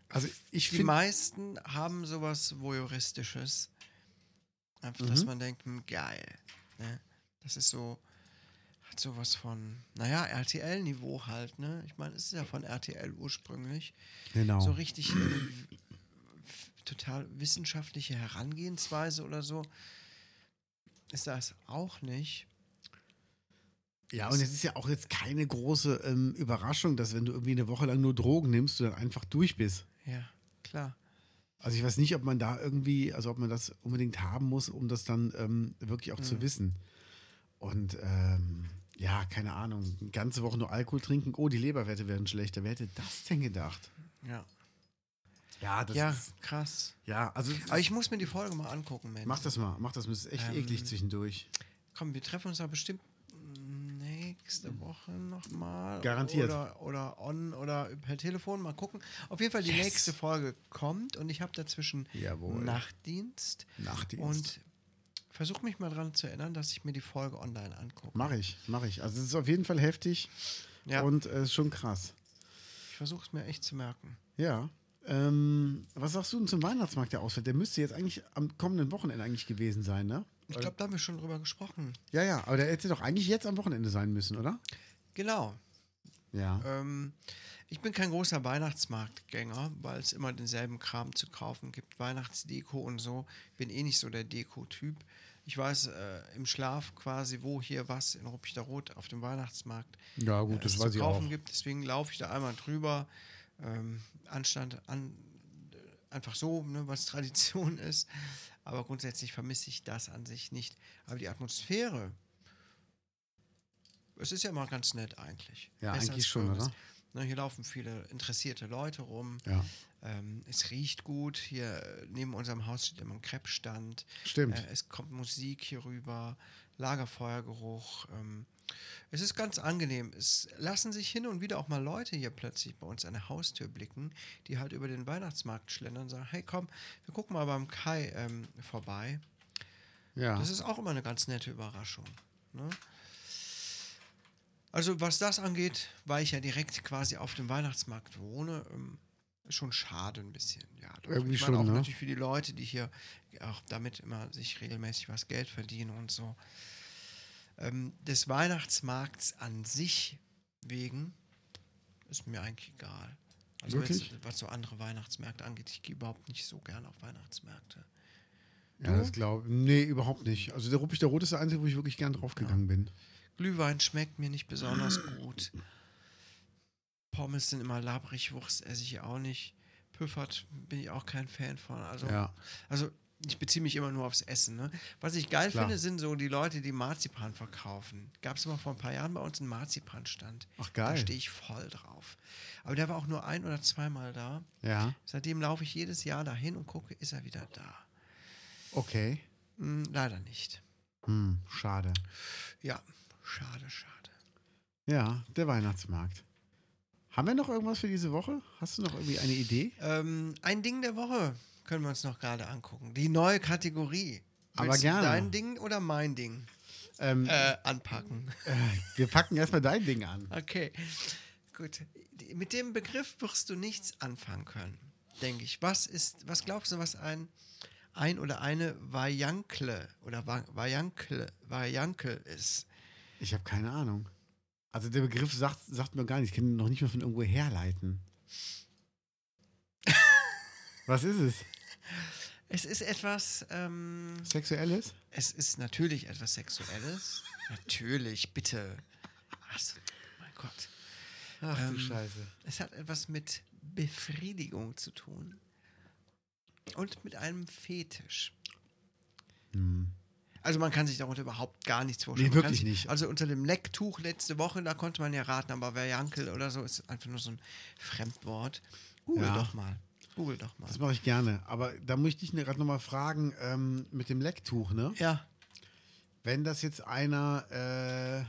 Speaker 2: Also ich
Speaker 1: Die meisten haben sowas Voyeuristisches. Einfach, dass
Speaker 2: Mhm.
Speaker 1: man denkt, hm, geil. Ne? Das ist so, hat sowas von, naja, RTL-Niveau halt, ne? Ich meine, es ist ja von RTL ursprünglich.
Speaker 2: genau.
Speaker 1: So richtig total wissenschaftliche Herangehensweise oder so ist das auch nicht.
Speaker 2: Ja, und es ist ja auch jetzt keine große ähm, Überraschung, dass wenn du irgendwie eine Woche lang nur Drogen nimmst, du dann einfach durch bist.
Speaker 1: Ja, klar.
Speaker 2: Also ich weiß nicht, ob man da irgendwie, also ob man das unbedingt haben muss, um das dann ähm, wirklich auch zu
Speaker 1: Mhm.
Speaker 2: wissen. Und ähm, ja, keine Ahnung, eine ganze Woche nur Alkohol trinken, oh, die Leberwerte werden schlechter. Wer hätte das denn gedacht?
Speaker 1: Ja,
Speaker 2: Ja, das
Speaker 1: ja
Speaker 2: ist,
Speaker 1: krass.
Speaker 2: ja, also
Speaker 1: Aber ich muss mir die Folge mal angucken, Mensch.
Speaker 2: mach das mal, mach das mal, das ist echt
Speaker 1: Ähm,
Speaker 2: eklig zwischendurch.
Speaker 1: Komm, wir treffen uns da bestimmt nächste Woche nochmal.
Speaker 2: Garantiert.
Speaker 1: Oder, oder on oder per Telefon. Mal gucken. Auf jeden Fall die
Speaker 2: Yes.
Speaker 1: nächste Folge kommt und ich habe dazwischen
Speaker 2: Jawohl.
Speaker 1: Nachtdienst.
Speaker 2: Nachtdienst.
Speaker 1: Und versuche mich mal daran zu erinnern, dass ich mir die Folge online angucke.
Speaker 2: Mach ich, mach ich. Also es ist auf jeden Fall heftig
Speaker 1: Ja,
Speaker 2: und es ist schon krass.
Speaker 1: ich versuche es mir echt zu merken.
Speaker 2: Ja. Ähm, was sagst du denn zum Weihnachtsmarkt, der ausfällt? Der müsste jetzt eigentlich am kommenden Wochenende eigentlich gewesen sein, ne?
Speaker 1: Ich glaube, da haben wir schon drüber gesprochen.
Speaker 2: Ja, ja, aber der hätte doch eigentlich jetzt am Wochenende sein müssen, oder?
Speaker 1: Genau.
Speaker 2: Ja.
Speaker 1: Ähm, ich bin kein großer Weihnachtsmarktgänger, weil es immer denselben Kram zu kaufen gibt. Weihnachtsdeko und so. Ich bin eh nicht so der Deko-Typ. Ich weiß äh, im Schlaf quasi, wo hier was in Ruppichterrot auf dem Weihnachtsmarkt
Speaker 2: Ja,
Speaker 1: äh,
Speaker 2: gut, das
Speaker 1: es
Speaker 2: weiß
Speaker 1: zu
Speaker 2: ich
Speaker 1: kaufen
Speaker 2: auch.
Speaker 1: gibt. Deswegen laufe ich da einmal drüber. Ähm, Anstand an, äh, einfach so, ne, was [LAUGHS] Tradition ist. Aber grundsätzlich vermisse ich das an sich nicht. Aber die Atmosphäre, es ist ja immer ganz nett eigentlich.
Speaker 2: Ja,
Speaker 1: Besser
Speaker 2: eigentlich schon, oder?
Speaker 1: Ne, hier laufen viele interessierte Leute rum.
Speaker 2: Ja,
Speaker 1: Ähm, es riecht gut. Hier äh, neben unserem Haus steht immer ein Crepe-Stand.
Speaker 2: stimmt.
Speaker 1: Äh, es kommt Musik hier rüber, Lagerfeuergeruch. Ähm, es ist ganz angenehm. Es lassen sich hin und wieder auch mal Leute hier plötzlich bei uns an der Haustür blicken, die halt über den Weihnachtsmarkt schlendern und sagen, hey komm, wir gucken mal beim Kai ähm, vorbei.
Speaker 2: ja.
Speaker 1: Das ist auch immer eine ganz nette Überraschung. Ne? Also was das angeht, weil ich ja direkt quasi auf dem Weihnachtsmarkt wohne, ähm, ist schon schade ein bisschen. Ja, doch.
Speaker 2: Irgendwie
Speaker 1: ich meine
Speaker 2: schon,
Speaker 1: auch
Speaker 2: ne?
Speaker 1: natürlich für die Leute, die hier auch damit immer sich regelmäßig was Geld verdienen und so. Ähm, des Weihnachtsmarkts an sich wegen ist mir eigentlich egal. Also? Jetzt, was so andere Weihnachtsmärkte angeht, ich gehe überhaupt nicht so gern auf Weihnachtsmärkte.
Speaker 2: ja, das glaube ich. Nee, überhaupt nicht. Also der Ruppig der Rot ist der einzige, wo ich wirklich gern draufgegangen bin.
Speaker 1: Glühwein schmeckt mir nicht besonders gut. Pommes sind immer labrig, Wurst esse ich auch nicht. Püffert bin ich auch kein Fan von. Also,
Speaker 2: Ja.
Speaker 1: also ich beziehe mich immer nur aufs Essen. Ne? Was ich geil
Speaker 2: Klar.
Speaker 1: finde, sind so die Leute, die Marzipan verkaufen. Gab es mal vor ein paar Jahren bei uns einen Marzipanstand.
Speaker 2: Ach,
Speaker 1: Da
Speaker 2: geil.
Speaker 1: stehe ich voll drauf. Aber der war auch nur ein oder zweimal da.
Speaker 2: Ja,
Speaker 1: Seitdem laufe ich jedes Jahr dahin und gucke, ist er wieder da.
Speaker 2: okay.
Speaker 1: Hm, leider nicht.
Speaker 2: Hm, schade.
Speaker 1: Ja, schade, schade.
Speaker 2: Ja, der Weihnachtsmarkt. Haben wir noch irgendwas für diese Woche? Hast du noch irgendwie eine Idee?
Speaker 1: Ähm, ein Ding der Woche können wir uns noch gerade angucken. Die neue Kategorie.
Speaker 2: Aber
Speaker 1: Willst
Speaker 2: gerne.
Speaker 1: Dein Ding oder mein Ding?
Speaker 2: Ähm,
Speaker 1: Äh, anpacken.
Speaker 2: wir packen erstmal dein Ding an.
Speaker 1: Okay, gut. Mit dem Begriff wirst du nichts anfangen können, denke ich. Was ist, was glaubst du, was ein, ein oder eine Variankle oder Va- Variankle, Variankel ist?
Speaker 2: Ich habe keine Ahnung. Also der Begriff sagt, sagt mir gar nicht. Ich kann ihn noch nicht mal von irgendwo herleiten. [LAUGHS] Was ist es?
Speaker 1: Es ist etwas, ähm,
Speaker 2: Sexuelles?
Speaker 1: es ist natürlich etwas Sexuelles. [LAUGHS] natürlich, bitte. Also, mein Gott.
Speaker 2: Ach
Speaker 1: Ähm,
Speaker 2: du Scheiße.
Speaker 1: Es hat etwas mit Befriedigung zu tun. Und mit einem Fetisch.
Speaker 2: Hm.
Speaker 1: Also man kann sich darunter überhaupt gar nichts vorstellen.
Speaker 2: Nee, wirklich
Speaker 1: sich,
Speaker 2: nicht.
Speaker 1: Also unter dem Lecktuch letzte Woche, da konnte man ja raten, aber Variankel oder so ist einfach nur so ein Fremdwort. Google
Speaker 2: Ja.
Speaker 1: doch mal. Google doch mal.
Speaker 2: Das mache ich gerne. Aber da muss ich dich gerade nochmal fragen, ähm, mit dem Lecktuch, ne?
Speaker 1: Ja.
Speaker 2: Wenn das jetzt einer, äh,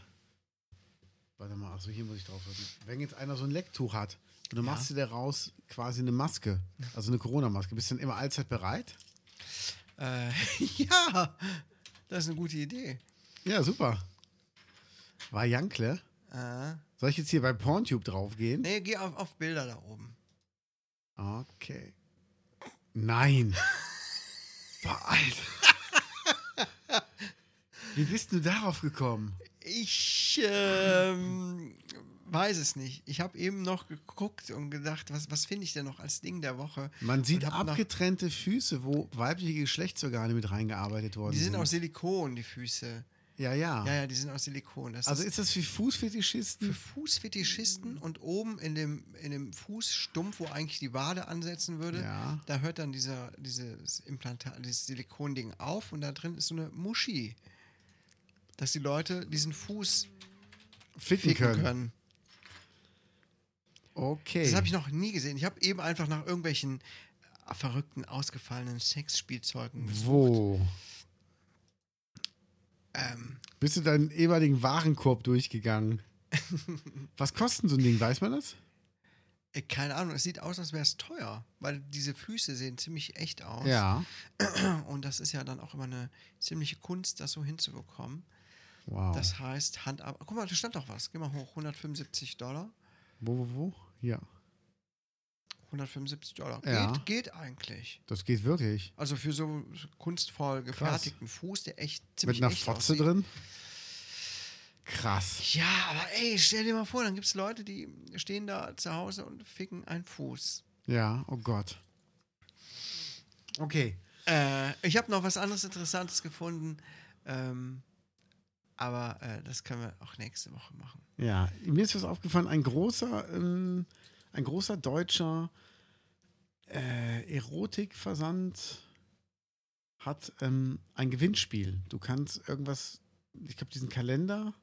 Speaker 2: warte mal, achso, hier muss ich drauf drücken. Wenn jetzt einer so ein Lecktuch hat und du
Speaker 1: Ja.
Speaker 2: machst dir daraus quasi eine Maske, also eine Corona-Maske, bist du dann immer allzeit bereit?
Speaker 1: Äh, [LAUGHS] ja, das ist eine gute Idee.
Speaker 2: Ja, super. War Jankle.
Speaker 1: Äh,
Speaker 2: Soll ich jetzt hier bei Porntube draufgehen?
Speaker 1: nee, geh auf, auf Bilder da oben.
Speaker 2: Okay. Nein. [LAUGHS] Boah, Alter. Wie bist du darauf gekommen?
Speaker 1: Ich ähm, weiß es nicht. Ich habe eben noch geguckt und gedacht, was, was finde ich denn noch als Ding der Woche?
Speaker 2: Man sieht abgetrennte Füße, wo weibliche Geschlechtsorgane mit reingearbeitet worden
Speaker 1: Die sind
Speaker 2: sind.
Speaker 1: aus Silikon, die Füße.
Speaker 2: Ja, ja,
Speaker 1: Ja, ja, die sind aus Silikon. Das
Speaker 2: Also
Speaker 1: ist
Speaker 2: ist das für Fußfetischisten?
Speaker 1: für Fußfetischisten und oben in dem, in dem Fußstumpf, wo eigentlich die Wade ansetzen würde,
Speaker 2: Ja.
Speaker 1: da hört dann dieser, dieses Implantat, dieses Silikonding auf und da drin ist so eine Muschi. Dass die Leute diesen Fuß
Speaker 2: Ficken können.
Speaker 1: können.
Speaker 2: Okay.
Speaker 1: Das habe ich noch nie gesehen. Ich habe eben einfach nach irgendwelchen verrückten, ausgefallenen Sexspielzeugen gesucht.
Speaker 2: Wo?
Speaker 1: Ähm,
Speaker 2: Bist du deinen ehemaligen Warenkorb durchgegangen? [LAUGHS] Was kostet so ein Ding, weiß man das?
Speaker 1: äh, keine Ahnung, es sieht aus, als wäre es teuer, weil diese Füße sehen ziemlich echt aus.
Speaker 2: Ja. [CLEARS THROAT]
Speaker 1: Und das ist ja dann auch immer eine ziemliche Kunst, das so hinzubekommen.
Speaker 2: Wow.
Speaker 1: Das heißt, Handab. Guck mal, da stand doch was. Geh mal hoch. 175 Dollar.
Speaker 2: wo, wo, wo? Ja.
Speaker 1: 175 Dollar.
Speaker 2: Ja.
Speaker 1: Geht, geht eigentlich.
Speaker 2: Das geht wirklich.
Speaker 1: Also für so kunstvoll gefertigten Fuß, der echt
Speaker 2: Mit
Speaker 1: ziemlich
Speaker 2: einer
Speaker 1: echt
Speaker 2: Fotze
Speaker 1: aussieht.
Speaker 2: drin? Krass.
Speaker 1: Ja, aber ey, stell dir mal vor, dann gibt es Leute, die stehen da zu Hause und ficken einen Fuß.
Speaker 2: Ja, oh Gott. Okay.
Speaker 1: Äh, ich habe noch was anderes Interessantes gefunden. Ähm, aber äh, das können wir auch nächste Woche machen.
Speaker 2: Ja, mir ist was aufgefallen, ein großer, ähm, ein großer deutscher äh, Erotikversand hat ähm, ein Gewinnspiel. Du kannst irgendwas, ich glaube, diesen Kalender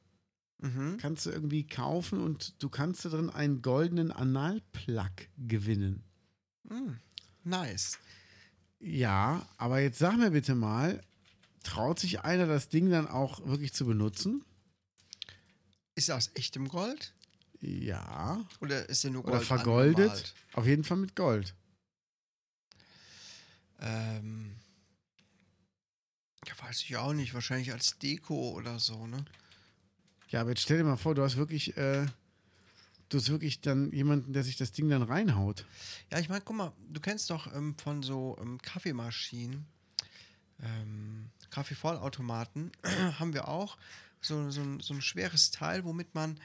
Speaker 1: Mhm.
Speaker 2: kannst du irgendwie kaufen und du kannst da drin einen goldenen Analplug gewinnen.
Speaker 1: Mm, nice.
Speaker 2: Ja, aber jetzt sag mir bitte mal, traut sich einer das Ding dann auch wirklich zu benutzen?
Speaker 1: Ist er aus echtem Gold?
Speaker 2: Ja.
Speaker 1: Oder ist er nur Gold
Speaker 2: Oder vergoldet?
Speaker 1: angemalt?
Speaker 2: Auf jeden Fall mit Gold.
Speaker 1: Ähm, ja, weiß ich auch nicht. Wahrscheinlich als Deko oder so, ne?
Speaker 2: Ja, aber jetzt stell dir mal vor, du hast wirklich, äh, du hast wirklich dann jemanden, der sich das Ding dann reinhaut.
Speaker 1: Ja, ich meine, guck mal, du kennst doch ähm, von so ähm, Kaffeemaschinen, ähm, Kaffeevollautomaten, [CLEARS THROAT] haben wir auch so, so, so ein schweres Teil, womit man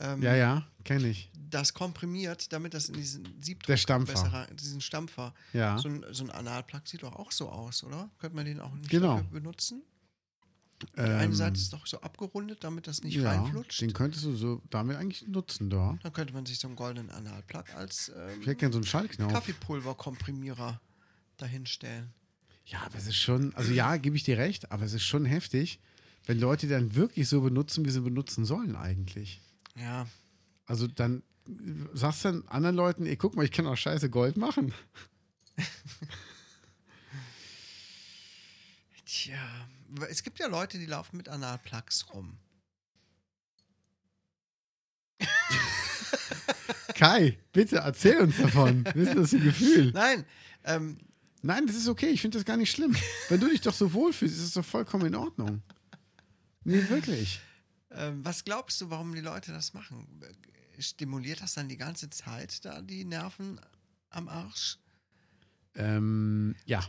Speaker 1: ähm,
Speaker 2: Ja, ja, kenne ich.
Speaker 1: das komprimiert, damit das in diesen Siebdruck
Speaker 2: Der Stampfer.
Speaker 1: besser diesen Stampfer.
Speaker 2: Ja.
Speaker 1: So ein, so ein Analplug sieht doch auch so aus, oder? Könnte man den auch nicht
Speaker 2: Genau.
Speaker 1: benutzen? Die
Speaker 2: Ähm,
Speaker 1: eine Seite ist doch so abgerundet, damit das nicht
Speaker 2: ja,
Speaker 1: reinflutscht.
Speaker 2: Den könntest du so damit eigentlich nutzen, da.
Speaker 1: Dann könnte man sich so einen goldenen Analplug als ähm,
Speaker 2: Ich so einen Schallknopf.
Speaker 1: Kaffeepulverkomprimierer dahinstellen.
Speaker 2: Ja, aber es ist schon, also ja, gebe ich dir recht, aber es ist schon heftig, wenn Leute dann wirklich so benutzen, wie sie benutzen sollen eigentlich.
Speaker 1: Ja,
Speaker 2: Also dann sagst du dann anderen Leuten, ey, guck mal, ich kann auch scheiße Gold machen. [LAUGHS]
Speaker 1: tja. Es gibt ja Leute, die laufen mit Analplugs rum. [LAUGHS]
Speaker 2: Kai, bitte erzähl uns davon. Was ist das ein Gefühl?
Speaker 1: Nein, ähm,
Speaker 2: Nein, das ist okay, ich finde das gar nicht schlimm. Wenn du dich doch so wohlfühlst, ist es doch vollkommen in Ordnung. Nee, wirklich.
Speaker 1: Ähm, was glaubst du, warum die Leute das machen? Stimuliert das dann die ganze Zeit da die Nerven am Arsch?
Speaker 2: Ähm, ja,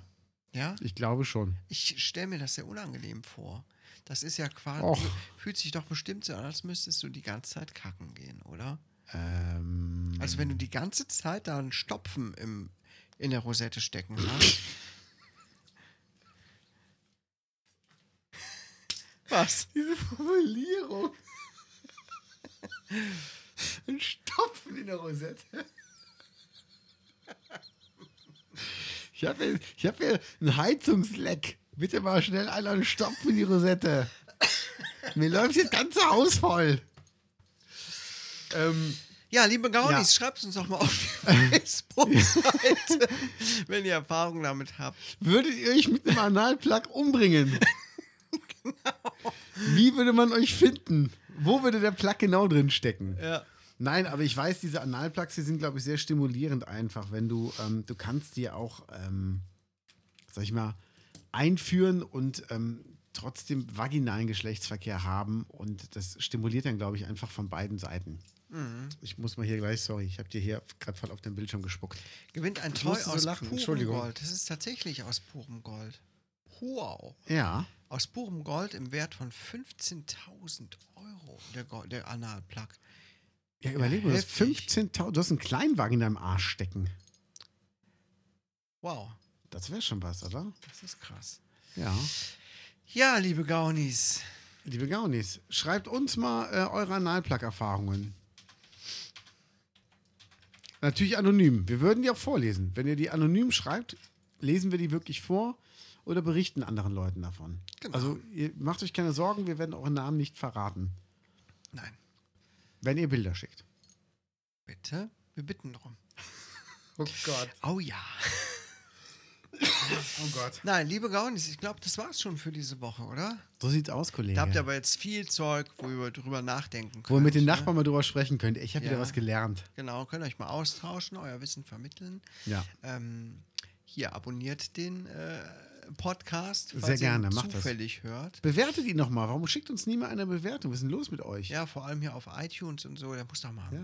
Speaker 1: Ja?
Speaker 2: ich glaube schon.
Speaker 1: Ich stelle mir das sehr unangenehm vor. Das ist ja quasi,
Speaker 2: Och.
Speaker 1: fühlt sich doch bestimmt so an, als müsstest du die ganze Zeit kacken gehen, oder?
Speaker 2: Ähm,
Speaker 1: Also wenn du die ganze Zeit da einen Stopfen im, in der Rosette stecken hast. Was?
Speaker 2: diese Formulierung. Ein Stopfen in der Rosette. Ich habe hier, ich hab hier ein Heizungsleck. Bitte mal schnell einer einen Stopfen in die Rosette. Mir läuft das ganze Haus voll. Ähm,
Speaker 1: Ja, liebe Gaunis,
Speaker 2: Ja.
Speaker 1: schreibt uns doch mal auf die [LAUGHS] Facebook-Seite, wenn ihr Erfahrung damit habt.
Speaker 2: würdet ihr euch mit einem Analplug umbringen? [LAUGHS] Wie würde man euch finden? Wo würde der Plug genau drin stecken?
Speaker 1: Ja.
Speaker 2: Nein, aber ich weiß, diese Analplugs, die sind, glaube ich, sehr stimulierend einfach, wenn du, ähm, du kannst die auch, ähm, sag ich mal, einführen und ähm, trotzdem vaginalen Geschlechtsverkehr haben und das stimuliert dann, glaube ich, einfach von beiden Seiten.
Speaker 1: Mhm.
Speaker 2: Ich muss mal hier gleich, sorry, ich habe dir hier gerade voll auf den Bildschirm gespuckt.
Speaker 1: Gewinnt ein Toy
Speaker 2: so
Speaker 1: aus
Speaker 2: lachen,
Speaker 1: purem. Gold. Das ist tatsächlich aus purem Gold. Wow.
Speaker 2: Ja,
Speaker 1: Aus purem Gold im Wert von 15.000 Euro, der, Gold, der Analplug.
Speaker 2: ja überleg mal, du hast
Speaker 1: heftig.
Speaker 2: 15.000, du hast einen Kleinwagen in deinem Arsch stecken.
Speaker 1: Wow,
Speaker 2: Das wäre schon was, oder?
Speaker 1: das ist krass.
Speaker 2: Ja.
Speaker 1: Ja, liebe Gaunis.
Speaker 2: Liebe Gaunis, schreibt uns mal äh, eure Analplug-Erfahrungen. Natürlich anonym. Wir würden die auch vorlesen. Wenn ihr die anonym schreibt, lesen wir die wirklich vor oder berichten anderen Leuten davon.
Speaker 1: Genau.
Speaker 2: Also ihr macht euch keine Sorgen, wir werden euren Namen nicht verraten,
Speaker 1: Nein,
Speaker 2: wenn ihr Bilder schickt.
Speaker 1: bitte. Wir bitten drum. [LAUGHS]
Speaker 2: Oh Gott.
Speaker 1: Oh ja.
Speaker 2: Oh Gott.
Speaker 1: Nein, liebe Gaunis, ich glaube, das war's schon für diese Woche, oder?
Speaker 2: So sieht's aus, Kollege.
Speaker 1: Da habt ihr aber jetzt viel Zeug, wo ihr drüber nachdenken könnt.
Speaker 2: Wo ihr mit den
Speaker 1: ne?
Speaker 2: Nachbarn mal drüber sprechen könnt. Ich habe
Speaker 1: Ja.
Speaker 2: wieder was gelernt.
Speaker 1: Genau, könnt euch mal austauschen, euer Wissen vermitteln.
Speaker 2: Ja.
Speaker 1: Ähm, hier, abonniert den äh, Podcast,
Speaker 2: Sehr
Speaker 1: falls ihr ihn
Speaker 2: gerne, macht das.
Speaker 1: zufällig hört.
Speaker 2: Bewertet ihn nochmal. Warum schickt uns niemand eine Bewertung? Was ist denn los mit euch?
Speaker 1: Ja, vor allem hier auf iTunes und so, da muss doch mal.
Speaker 2: Ja.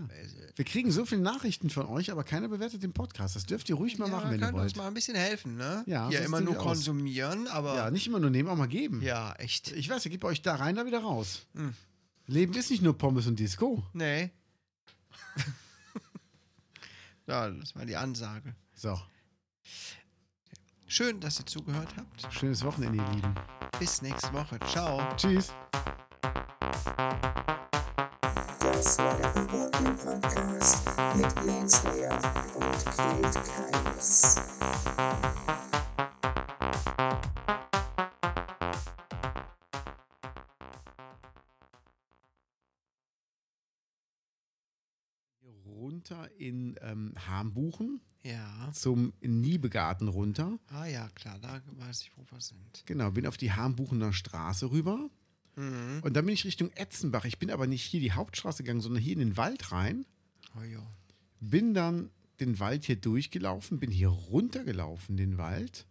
Speaker 2: Wir kriegen so viele Nachrichten von euch, aber keiner bewertet den Podcast. Das dürft ihr ruhig mal
Speaker 1: ja,
Speaker 2: machen, wenn ihr
Speaker 1: könnt uns
Speaker 2: wollt.
Speaker 1: mal ein bisschen helfen, ne?
Speaker 2: Ja, sieht's
Speaker 1: immer nur
Speaker 2: nämlich aus.
Speaker 1: konsumieren, aber
Speaker 2: Ja, nicht immer nur nehmen, auch mal geben.
Speaker 1: ja, echt.
Speaker 2: Ich weiß, ihr gebt euch da rein, da wieder raus.
Speaker 1: Hm.
Speaker 2: Leben ist nicht nur Pommes und Disco.
Speaker 1: Nee. [LAUGHS] ja, das war die Ansage.
Speaker 2: So,
Speaker 1: Schön, dass ihr zugehört habt.
Speaker 2: schönes Wochenende, ihr Lieben.
Speaker 1: Bis nächste Woche. Ciao.
Speaker 2: Tschüss.
Speaker 5: Das war der U-Boot Podcast mit Jens Lehr und Kate Keines.
Speaker 2: Hier runter in ähm, Hambuchen
Speaker 1: Ja.
Speaker 2: zum Niebegarten runter.
Speaker 1: Ah ja, klar, da weiß ich, wo wir sind.
Speaker 2: Genau, bin auf die Hambuchener Straße rüber.
Speaker 1: Mhm.
Speaker 2: Und dann bin ich Richtung Etzenbach. Ich bin aber nicht hier die Hauptstraße gegangen, sondern hier in den Wald rein.
Speaker 1: Oh jo.
Speaker 2: Bin dann den Wald hier durchgelaufen, bin hier runtergelaufen, den Wald.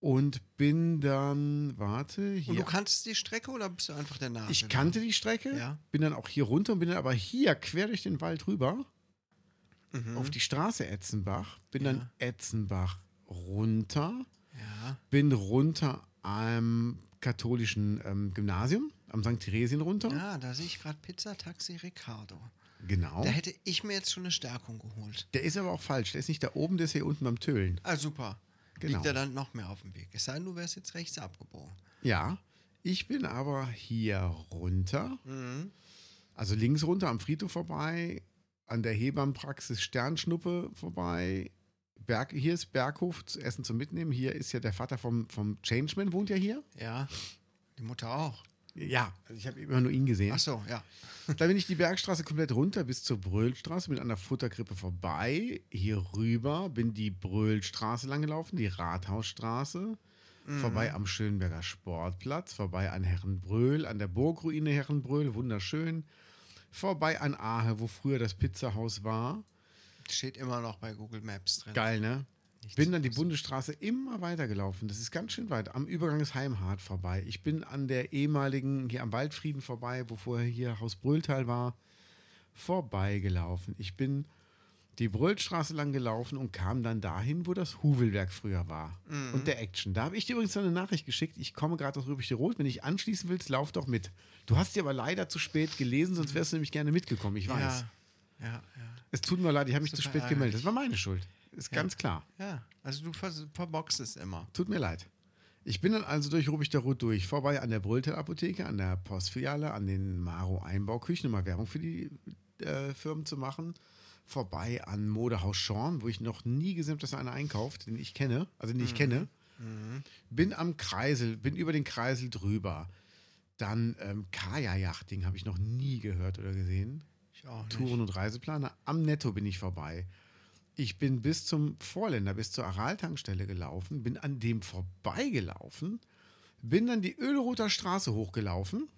Speaker 2: Und bin dann, warte,
Speaker 1: Und
Speaker 2: hier.
Speaker 1: du kanntest die Strecke oder bist du einfach der Nase?
Speaker 2: Ich kannte die Strecke,
Speaker 1: Ja.
Speaker 2: bin dann auch hier runter und bin dann aber hier quer durch den Wald rüber
Speaker 1: Mhm.
Speaker 2: auf die Straße Etzenbach. Bin dann
Speaker 1: Ja.
Speaker 2: Etzenbach runter,
Speaker 1: Ja.
Speaker 2: bin runter am katholischen ähm, Gymnasium, am St. Theresien runter.
Speaker 1: Ja, da sehe ich gerade Pizza Taxi Ricardo.
Speaker 2: Genau.
Speaker 1: Da hätte ich mir jetzt schon eine Stärkung geholt.
Speaker 2: Der ist aber auch falsch. Der ist nicht da oben, der ist hier unten beim Tölen.
Speaker 1: Ah, super.
Speaker 2: Genau.
Speaker 1: Liegt er dann noch mehr auf dem Weg. Es sei denn, du wärst jetzt rechts abgebogen.
Speaker 2: Ja. Ich bin aber hier runter,
Speaker 1: Mhm.
Speaker 2: also links runter am Friedhof vorbei, an der Hebammenpraxis Sternschnuppe vorbei. Berg, hier ist Berghof zu Essen zum Mitnehmen. Hier ist ja der Vater vom, vom Changeman, wohnt ja hier.
Speaker 1: Ja. Die Mutter auch.
Speaker 2: Ja, also ich habe immer nur ihn gesehen.
Speaker 1: Ach so, ja. [LAUGHS]
Speaker 2: Dann bin ich die Bergstraße komplett runter bis zur Bröllstraße, bin an der Futterkrippe vorbei, hier rüber, bin die Bröllstraße lang gelaufen, die Rathausstraße, vorbei am Schönberger Sportplatz, vorbei an Herrenbröl, an der Burgruine Herrenbröl, wunderschön, vorbei an Ahe, wo früher das Pizzahaus war.
Speaker 1: Steht immer noch bei Google Maps drin.
Speaker 2: Geil, ne?
Speaker 1: Nichts
Speaker 2: Bin dann die. Bundesstraße immer weitergelaufen. Das ist ganz schön weit. Am Übergang des Heimhard vorbei. Ich bin an der ehemaligen, hier am Waldfrieden vorbei, wo vorher hier Haus Brülltal war, vorbeigelaufen. Ich bin die Brüllstraße lang gelaufen und kam dann dahin, wo das Huvelwerk früher war.
Speaker 1: Mhm.
Speaker 2: Und der Action. Da habe ich dir übrigens eine Nachricht geschickt. Ich komme gerade aus Rübig Rot. Wenn ich anschließen willst, lauf doch mit. Du hast sie aber leider zu spät gelesen, sonst wärst du nämlich gerne mitgekommen. Ich weiß.
Speaker 1: Ja, ja, ja.
Speaker 2: Es tut mir leid, ich habe mich zu spät
Speaker 1: ärgerlich.
Speaker 2: gemeldet. Das war meine Schuld. Ist
Speaker 1: Ja.
Speaker 2: ganz klar.
Speaker 1: Ja, also du ver verboxst es immer.
Speaker 2: Tut mir leid. Ich bin dann also durch Rubik der Rot durch, vorbei an der Brülltal Apotheke, an der Postfiliale, an den Maro Einbauküchen, um mal Werbung für die äh, Firmen zu machen. Vorbei an Modehaus Schorn, wo ich noch nie gesehen habe, dass einer einkauft, den ich kenne, also den ich kenne. Bin am Kreisel, bin über den Kreisel drüber. Dann ähm, Kajak-Yachting habe ich noch nie gehört oder gesehen.
Speaker 1: Ich auch nicht.
Speaker 2: Touren- und Reiseplaner. Am Netto bin ich vorbei. Ich bin bis zum Vorländer, bis zur Aral-Tankstelle gelaufen, bin an dem vorbeigelaufen, bin dann die Öleroter Straße hochgelaufen.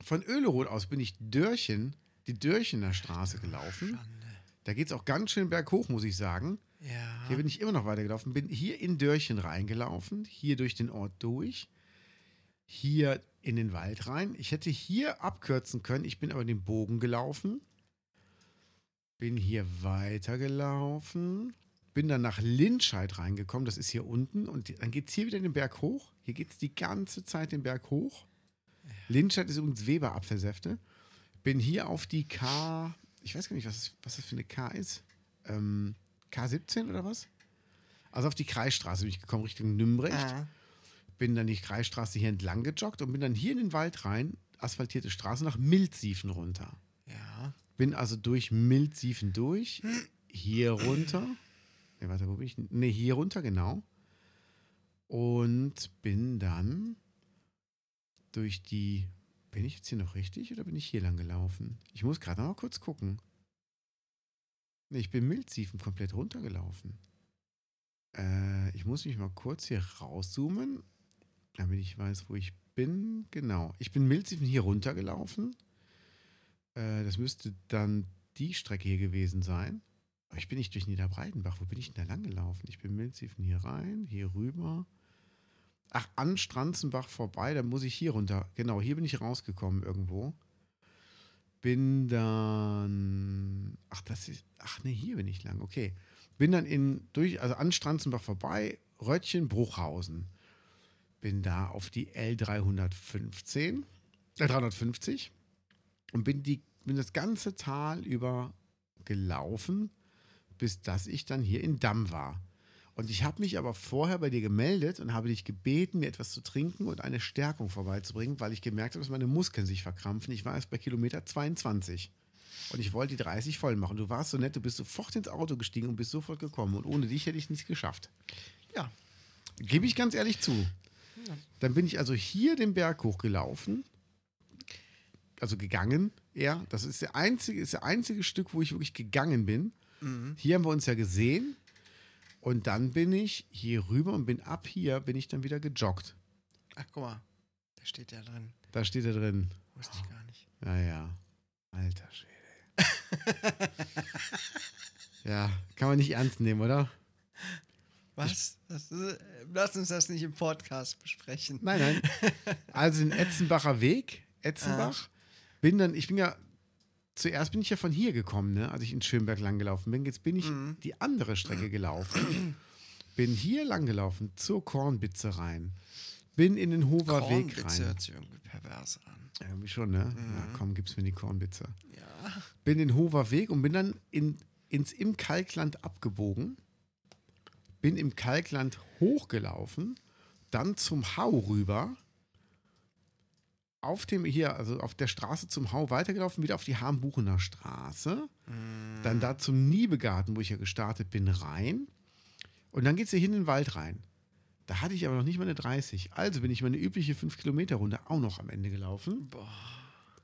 Speaker 2: Von Öleroth aus bin ich Dörchen, die Dörchener Straße gelaufen. Da geht es auch ganz schön berghoch, muss ich sagen.
Speaker 1: Ja.
Speaker 2: Hier bin ich immer noch weitergelaufen, bin hier in Dörchen reingelaufen, hier durch den Ort durch, hier in den Wald rein. Ich hätte hier abkürzen können, ich bin aber den Bogen gelaufen, bin hier weitergelaufen, bin dann nach Lindscheid reingekommen, das ist hier unten, und dann geht es hier wieder den Berg hoch. Hier geht es die ganze Zeit den Berg hoch. Lindscheid ist übrigens Weber-Apfelsäfte. Bin hier auf die K, ich weiß gar nicht, was, was das für eine K ist. Ähm, K17 oder was? Also auf die Kreisstraße bin ich gekommen, Richtung Nümbrecht.
Speaker 1: Ah.
Speaker 2: Bin dann die Kreisstraße hier entlang gejoggt und bin dann hier in den Wald rein, asphaltierte Straße, nach Mildsiefen runter.
Speaker 1: Ja.
Speaker 2: Bin also durch Mildsiefen durch, hier runter. Ne, warte, wo bin ich? Ne, hier runter, genau. Und bin dann durch die. Bin ich jetzt hier noch richtig oder bin ich hier lang gelaufen? Ich muss gerade noch mal kurz gucken. Ich bin Mildsiefen komplett runtergelaufen. Äh, ich muss mich mal kurz hier rauszoomen, damit ich weiß, wo ich bin. Genau. Ich bin Mildsiefen hier runtergelaufen. Äh, das müsste dann die Strecke hier gewesen sein. Aber ich bin nicht durch Niederbreitenbach. Wo bin ich denn da lang gelaufen? Ich bin Mildsiefen hier rein, hier rüber. Ach, an Stranzenbach vorbei, dann muss ich hier runter. Genau, hier bin ich rausgekommen irgendwo. Bin dann. Ach, das ist. Ach nee, hier bin ich lang. Okay. Bin dann in durch, also an Stranzenbach vorbei, Röttchen, Bruchhausen. Bin da auf die L315, äh, 350 und bin, die, bin das ganze Tal über gelaufen, bis dass ich dann hier in Damm war. Und ich habe mich aber vorher bei dir gemeldet und habe dich gebeten, mir etwas zu trinken und eine Stärkung vorbeizubringen, weil ich gemerkt habe, dass meine Muskeln sich verkrampfen. Ich war erst bei Kilometer 22 und ich wollte die 30 voll machen. Du warst so nett, du bist sofort ins Auto gestiegen und bist sofort gekommen. Und ohne dich hätte ich nicht geschafft.
Speaker 1: Ja.
Speaker 2: Gebe ich ganz ehrlich zu. Dann bin ich also hier den Berg hochgelaufen, also gegangen, eher. Das ist der einzige, ist der einzige Stück, wo ich wirklich gegangen bin. Hier haben wir uns ja gesehen. Und dann bin ich hier rüber und bin ab hier, bin ich dann wieder gejoggt.
Speaker 1: Ach, guck mal. Da steht ja drin.
Speaker 2: Da steht er drin.
Speaker 1: Wusste ich gar nicht.
Speaker 2: Ja, ja. Alter Schwede. [LAUGHS] ja, kann man nicht ernst nehmen, oder?
Speaker 1: Was? Ist, lass uns das nicht im Podcast besprechen.
Speaker 2: Nein, nein. [LAUGHS] Also den Etzenbacher Weg, Etzenbach. Bin dann, ich bin ja, zuerst bin ich ja von hier gekommen, ne, als ich in Schönberg lang gelaufen bin. Jetzt bin ich die andere Strecke gelaufen. bin hier lang gelaufen, zur Kornbitze rein. Bin in den Hofer Weg rein.
Speaker 1: hört sich irgendwie pervers an.
Speaker 2: Irgendwie schon, ne? Ja, komm, gib's mir die Kornbitze.
Speaker 1: Ja.
Speaker 2: Bin den Hofer Weg und bin dann in, ins im Kalkland abgebogen. Bin im Kalkland hochgelaufen, dann zum Hau rüber. Auf dem hier, also auf der Straße zum Hau weitergelaufen, wieder auf die Hambuchener Straße. Dann da zum Niebegarten, wo ich ja gestartet bin, rein. Und dann geht es hier hin in den Wald rein. Da hatte ich aber noch nicht mal eine 30. Also bin ich meine übliche 5-Kilometer-Runde auch noch am Ende gelaufen.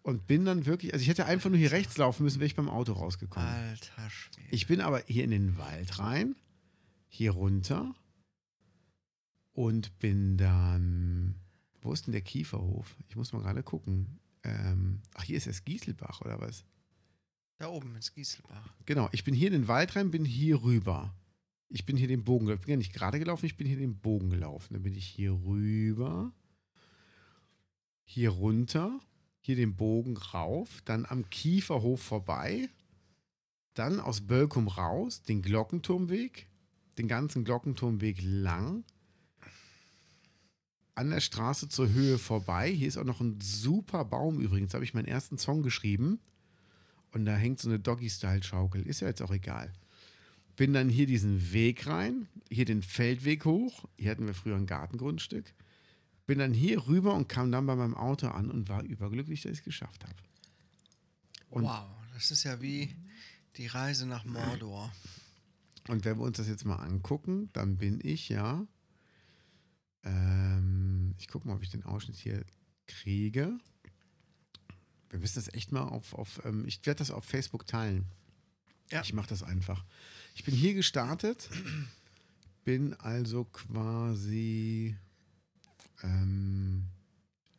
Speaker 2: Und bin dann wirklich, also ich hätte einfach nur hier rechts laufen müssen, wäre ich beim Auto rausgekommen.
Speaker 1: Alter Schwede.
Speaker 2: Ich bin aber hier in den Wald rein, hier runter und bin dann. Wo ist denn der Kieferhof? Ich muss mal gerade gucken. Ähm, ach, hier ist es Gieselbach oder was?
Speaker 1: Da oben ist Gieselbach.
Speaker 2: Genau, ich bin hier in den Wald rein, bin hier rüber. Ich bin hier den Bogen gelaufen. Ich bin ja nicht gerade gelaufen, ich bin hier den Bogen gelaufen. Dann bin ich hier rüber, hier runter, hier den Bogen rauf, dann am Kieferhof vorbei, dann aus Bölkum raus, den Glockenturmweg, den ganzen Glockenturmweg lang, an der Straße zur Höhe vorbei. Hier ist auch noch ein super Baum übrigens. Da habe ich meinen ersten Song geschrieben. Und da hängt so eine Doggy-Style-Schaukel. Ist ja jetzt auch egal. Bin dann hier diesen Weg rein, hier den Feldweg hoch. Hier hatten wir früher ein Gartengrundstück. Bin dann hier rüber und kam dann bei meinem Auto an und war überglücklich, dass ich es geschafft habe. Und-
Speaker 1: wow, das ist ja wie die Reise nach Mordor.
Speaker 2: Und wenn wir uns das jetzt mal angucken, dann bin ich ja. Ähm, ich gucke mal, ob ich den Ausschnitt hier kriege. Wir müssen das echt mal auf. auf ähm, ich werde das auf Facebook teilen.
Speaker 1: Ja.
Speaker 2: Ich mache das einfach. Ich bin hier gestartet, bin also quasi ähm,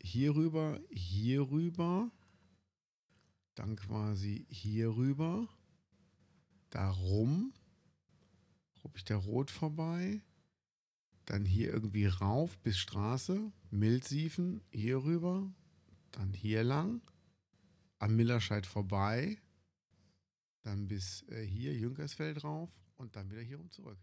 Speaker 2: hier rüber, hier rüber, dann quasi hier rüber, darum ruppe ich der Rot vorbei, dann hier irgendwie rauf bis Straße, Mildsiefen, hier rüber, dann hier lang, am Millerscheid vorbei, dann bis äh, hier Jünkersfeld rauf und dann wieder hier rum zurück.